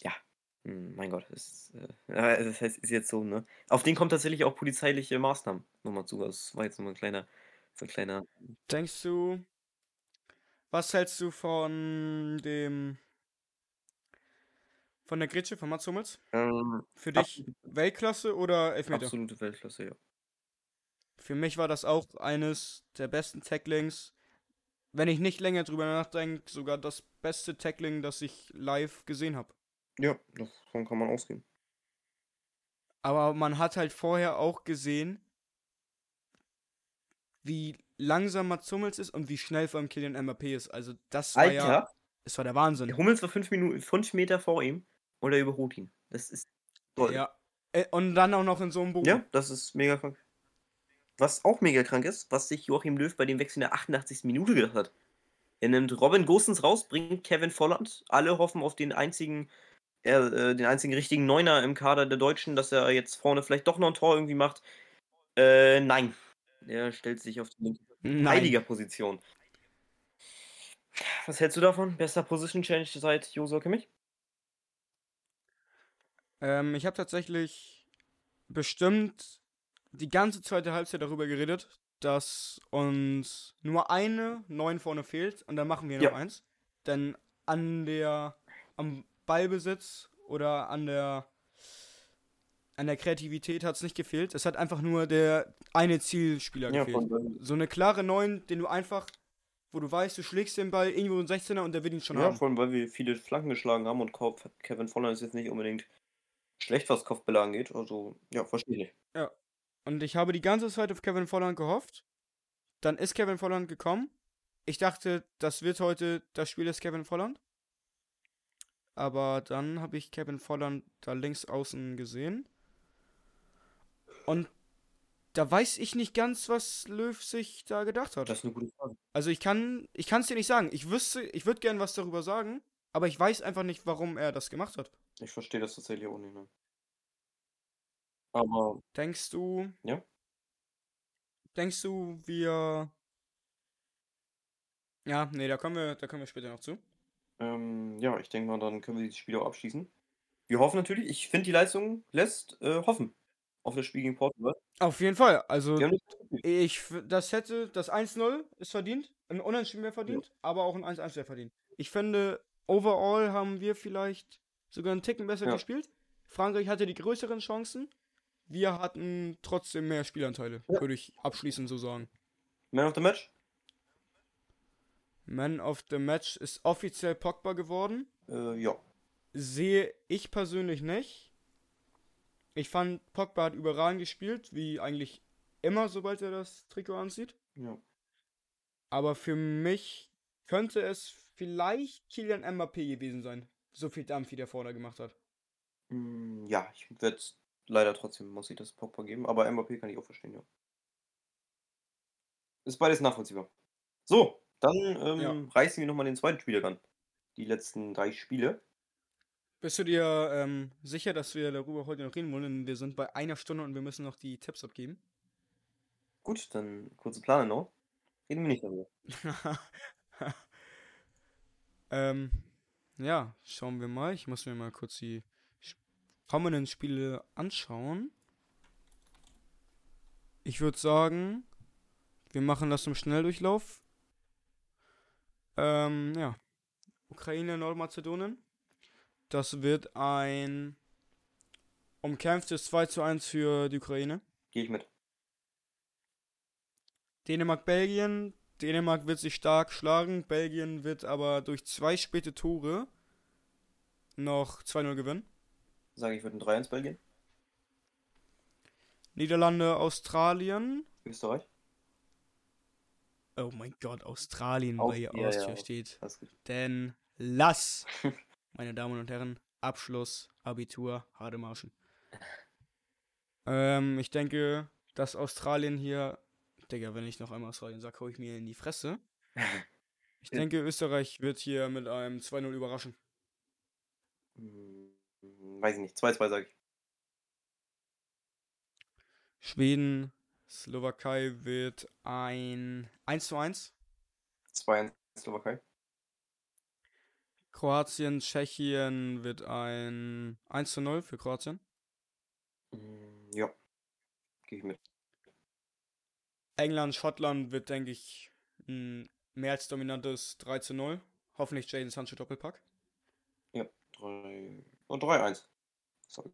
ja. Hm, Mein Gott, ist, äh, das heißt, ist jetzt so, ne? Auf den kommen tatsächlich auch polizeiliche Maßnahmen nochmal zu. Das war jetzt nochmal ein kleiner, so ein kleiner. Denkst du, was hältst du von dem von der Gritsche von Mats Hummels? Ähm, Für dich Weltklasse oder Elfmeter? absolute Weltklasse, ja. Für mich war das auch eines der besten Tacklings. Wenn ich nicht länger drüber nachdenke, sogar das beste Tackling, das ich live gesehen habe. Ja, davon kann man ausgehen. Aber man hat halt vorher auch gesehen, wie langsam Mats Hummels ist und wie schnell vor allem Kylian Mbappé ist. Also das war ja, Alter, das war der Wahnsinn. der Hummels war fünf, Minuten, fünf Meter vor ihm und er überholt ihn. Das ist toll. Ja. Äh, Und dann auch noch in so einem Bogen. Ja, das ist mega krank. Was auch mega krank ist, was sich Joachim Löw bei dem Wechsel in der 88. Minute gedacht hat. Er nimmt Robin Gosens raus, bringt Kevin Volland. Alle hoffen auf den einzigen, äh, den einzigen richtigen Neuner im Kader der Deutschen, dass er jetzt vorne vielleicht doch noch ein Tor irgendwie macht. Äh, nein. Er stellt sich auf die linke. Verteidigerposition. Was hältst du davon? Bester Position Change seit Josua Kimmich? Ähm, ich habe tatsächlich bestimmt die ganze zweite Halbzeit darüber geredet, dass uns nur eine 9 vorne fehlt und dann machen wir noch Ja. eins. Denn an der, am Ballbesitz oder an der, an der Kreativität hat es nicht gefehlt. Es hat einfach nur der eine Zielspieler Ja, gefehlt. So eine klare 9, den du einfach, wo du weißt, du schlägst den Ball irgendwo in 16er und der wird ihn schon ja, haben. vor allem, weil wir viele Flanken geschlagen haben und Kevin Volland ist jetzt nicht unbedingt schlecht, was Kopfbälle angeht. Also, ja, verstehe ich. Und ich habe die ganze Zeit auf Kevin Volland gehofft. Dann ist Kevin Volland gekommen. Ich dachte, das wird heute das Spiel des Kevin Volland. Aber dann habe ich Kevin Volland da links außen gesehen. Und da weiß ich nicht ganz, was Löw sich da gedacht hat. Das ist eine gute Frage. Also ich kann ich kann es dir nicht sagen. Ich wüsste, ich würde gern was darüber sagen, aber ich weiß einfach nicht, warum er das gemacht hat. Ich verstehe das tatsächlich auch nicht. Ne? Aber, Denkst du? Ja. Denkst du, wir. Ja, nee, da kommen wir, da kommen wir später noch zu. ähm, ja, ich denke mal, dann können wir dieses Spiel auch abschließen. Wir hoffen natürlich, ich finde, die Leistung lässt äh, hoffen auf das Spiel gegen Portugal. Auf jeden Fall. Also ich das hätte, das 1-0 ist verdient. Ein Unentschieden wäre verdient, aber auch ein 1-1 wäre verdient. Ich finde, overall haben wir vielleicht sogar einen Ticken besser Ja. gespielt. Frankreich hatte die größeren Chancen. Wir hatten trotzdem mehr Spielanteile, Ja. würde ich abschließend so sagen. Man of the Match? Man of the Match ist offiziell Pogba geworden. Äh, ja. Sehe ich persönlich nicht. Ich fand, Pogba hat überragend gespielt, wie eigentlich immer, sobald er das Trikot anzieht. ja. Aber für mich könnte es vielleicht Kylian Mbappé gewesen sein. So viel Dampf, wie der vorne gemacht hat. Mm, ja, ich werde leider trotzdem, muss ich das Pogba geben, aber Mbappé kann ich auch verstehen, ja. Ist beides nachvollziehbar. So, dann ähm, Ja. reißen wir nochmal den zweiten Spieler ran. Die letzten drei Spiele. Bist du dir ähm, sicher, dass wir darüber heute noch reden wollen? Wir sind bei einer Stunde und wir müssen noch die Tipps abgeben. Gut, dann kurze Plane noch. Reden wir nicht darüber. ähm, ja, schauen wir mal. Ich muss mir mal kurz die kommenden Spiele anschauen. Ich würde sagen, wir machen das im Schnelldurchlauf. Ähm, ja. Ukraine, Nordmazedonien. Das wird ein umkämpftes 2 zu 1 für die Ukraine. Gehe ich mit. Dänemark, Belgien. Dänemark wird sich stark schlagen. Belgien wird aber durch zwei späte Tore noch 2-0 gewinnen. Sage ich, wird ein 3-1 Belgien. Niederlande, Australien. Österreich. Oh mein Gott, Australien, Au- weil hier ja, ja, Austria Aus- steht. Denn lass, meine Damen und Herren, Abschluss, Abitur, harte Marschen. Ähm, ich denke, dass Australien hier. Digga, wenn ich noch einmal Australien sage, hau ich mir in die Fresse. Ich Ja. denke, Österreich wird hier mit einem 2-0 überraschen. Hm, weiß ich nicht. 2-2 sage ich. Schweden, Slowakei wird ein 1 zu 1. 2-1 Slowakei. Kroatien, Tschechien wird ein 1 zu 0 für Kroatien. Mm, Ja. Gehe ich mit. England, Schottland wird, denke ich, ein mehr als dominantes 3 zu 0. Hoffentlich Jaden Sancho Doppelpack. 3 und 3-1. Sorry.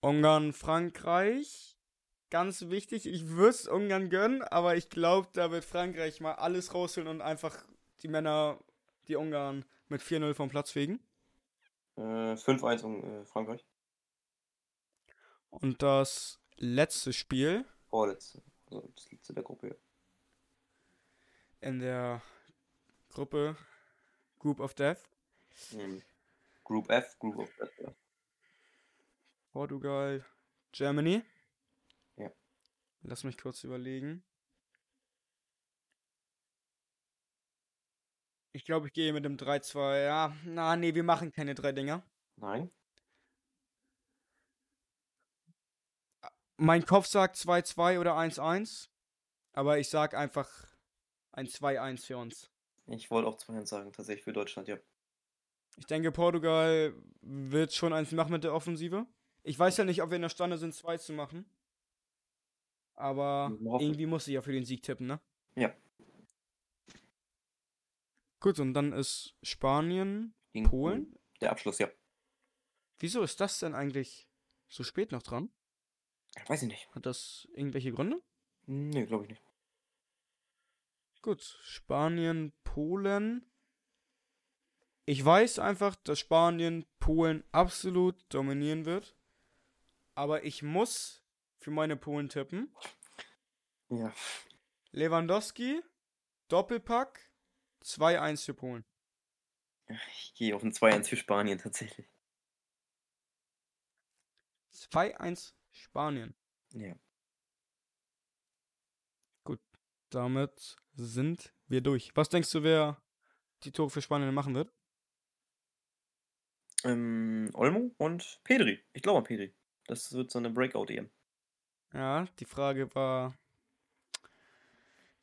Ungarn, Frankreich. Ganz wichtig, ich würde es Ungarn gönnen, aber ich glaube, da wird Frankreich mal alles rausholen und einfach die Männer, die Ungarn, mit 4-0 vom Platz fegen. Äh, 5-1 um äh, Frankreich. Und das letzte Spiel Vorletzte. Also das letzte der Gruppe. in der Gruppe Group of Death. Mhm. Group F, Group of Death. Ja. Portugal, Germany. Ja. Lass mich kurz überlegen. Ich glaube, ich gehe mit dem 3-2. Ja, na, nee, wir machen keine drei Dinger. Nein. Mein Kopf sagt 2-2 oder 1-1. Aber ich sag einfach ein 2-1 für uns. Ich wollte auch 2-1 sagen, tatsächlich für Deutschland, ja. Ich denke, Portugal wird schon eins machen mit der Offensive. Ich weiß ja nicht, ob wir in der Stande sind, zwei zu machen. Aber irgendwie muss ich ja für den Sieg tippen, ne? Ja. Gut, und dann ist Spanien, Gegen Polen. Der Abschluss, ja. Wieso ist das denn eigentlich so spät noch dran? Weiß ich nicht. Hat das irgendwelche Gründe? Nee, glaube ich nicht. Gut, Spanien, Polen. Ich weiß einfach, dass Spanien Polen absolut dominieren wird. Aber ich muss für meine Polen tippen. Ja. Lewandowski, Doppelpack, 2-1 für Polen. Ich gehe auf ein 2-1 für Spanien tatsächlich. 2-1 Spanien. Ja. Damit sind wir durch. Was denkst du, wer die Tore für Spanien machen wird? Ähm, Olmo und Pedri. Ich glaube an Pedri. Das wird so eine Breakout-EM. Ja, die Frage war.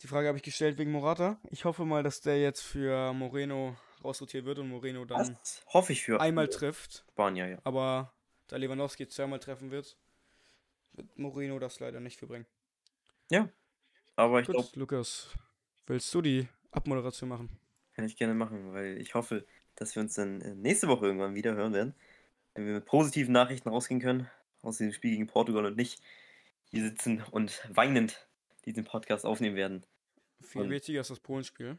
Die Frage habe ich gestellt wegen Morata. Ich hoffe mal, dass der jetzt für Moreno rausrotiert wird und Moreno dann Das hoffe ich für einmal trifft. Spanier, ja. Aber da Lewandowski zweimal treffen wird, wird Moreno das leider nicht für bringen. Aber ich glaube, Lukas, willst du die Abmoderation machen? kann ich gerne machen, weil ich hoffe, dass wir uns dann äh, nächste Woche irgendwann wieder hören werden. Wenn wir mit positiven Nachrichten rausgehen können aus dem Spiel gegen Portugal und nicht hier sitzen und weinend diesen Podcast aufnehmen werden. Viel Und- wichtiger ist das Polenspiel.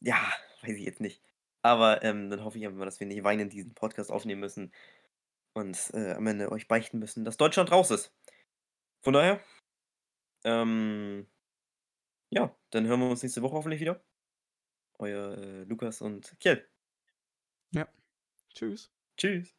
Ja, weiß ich jetzt nicht. Aber ähm, dann hoffe ich einfach mal, dass wir nicht weinend diesen Podcast aufnehmen müssen und äh, am Ende euch beichten müssen, dass Deutschland raus ist. Von daher, ähm, ja, dann hören wir uns nächste Woche hoffentlich wieder. Euer äh, Lukas und Kjell. Tschüss. Tschüss.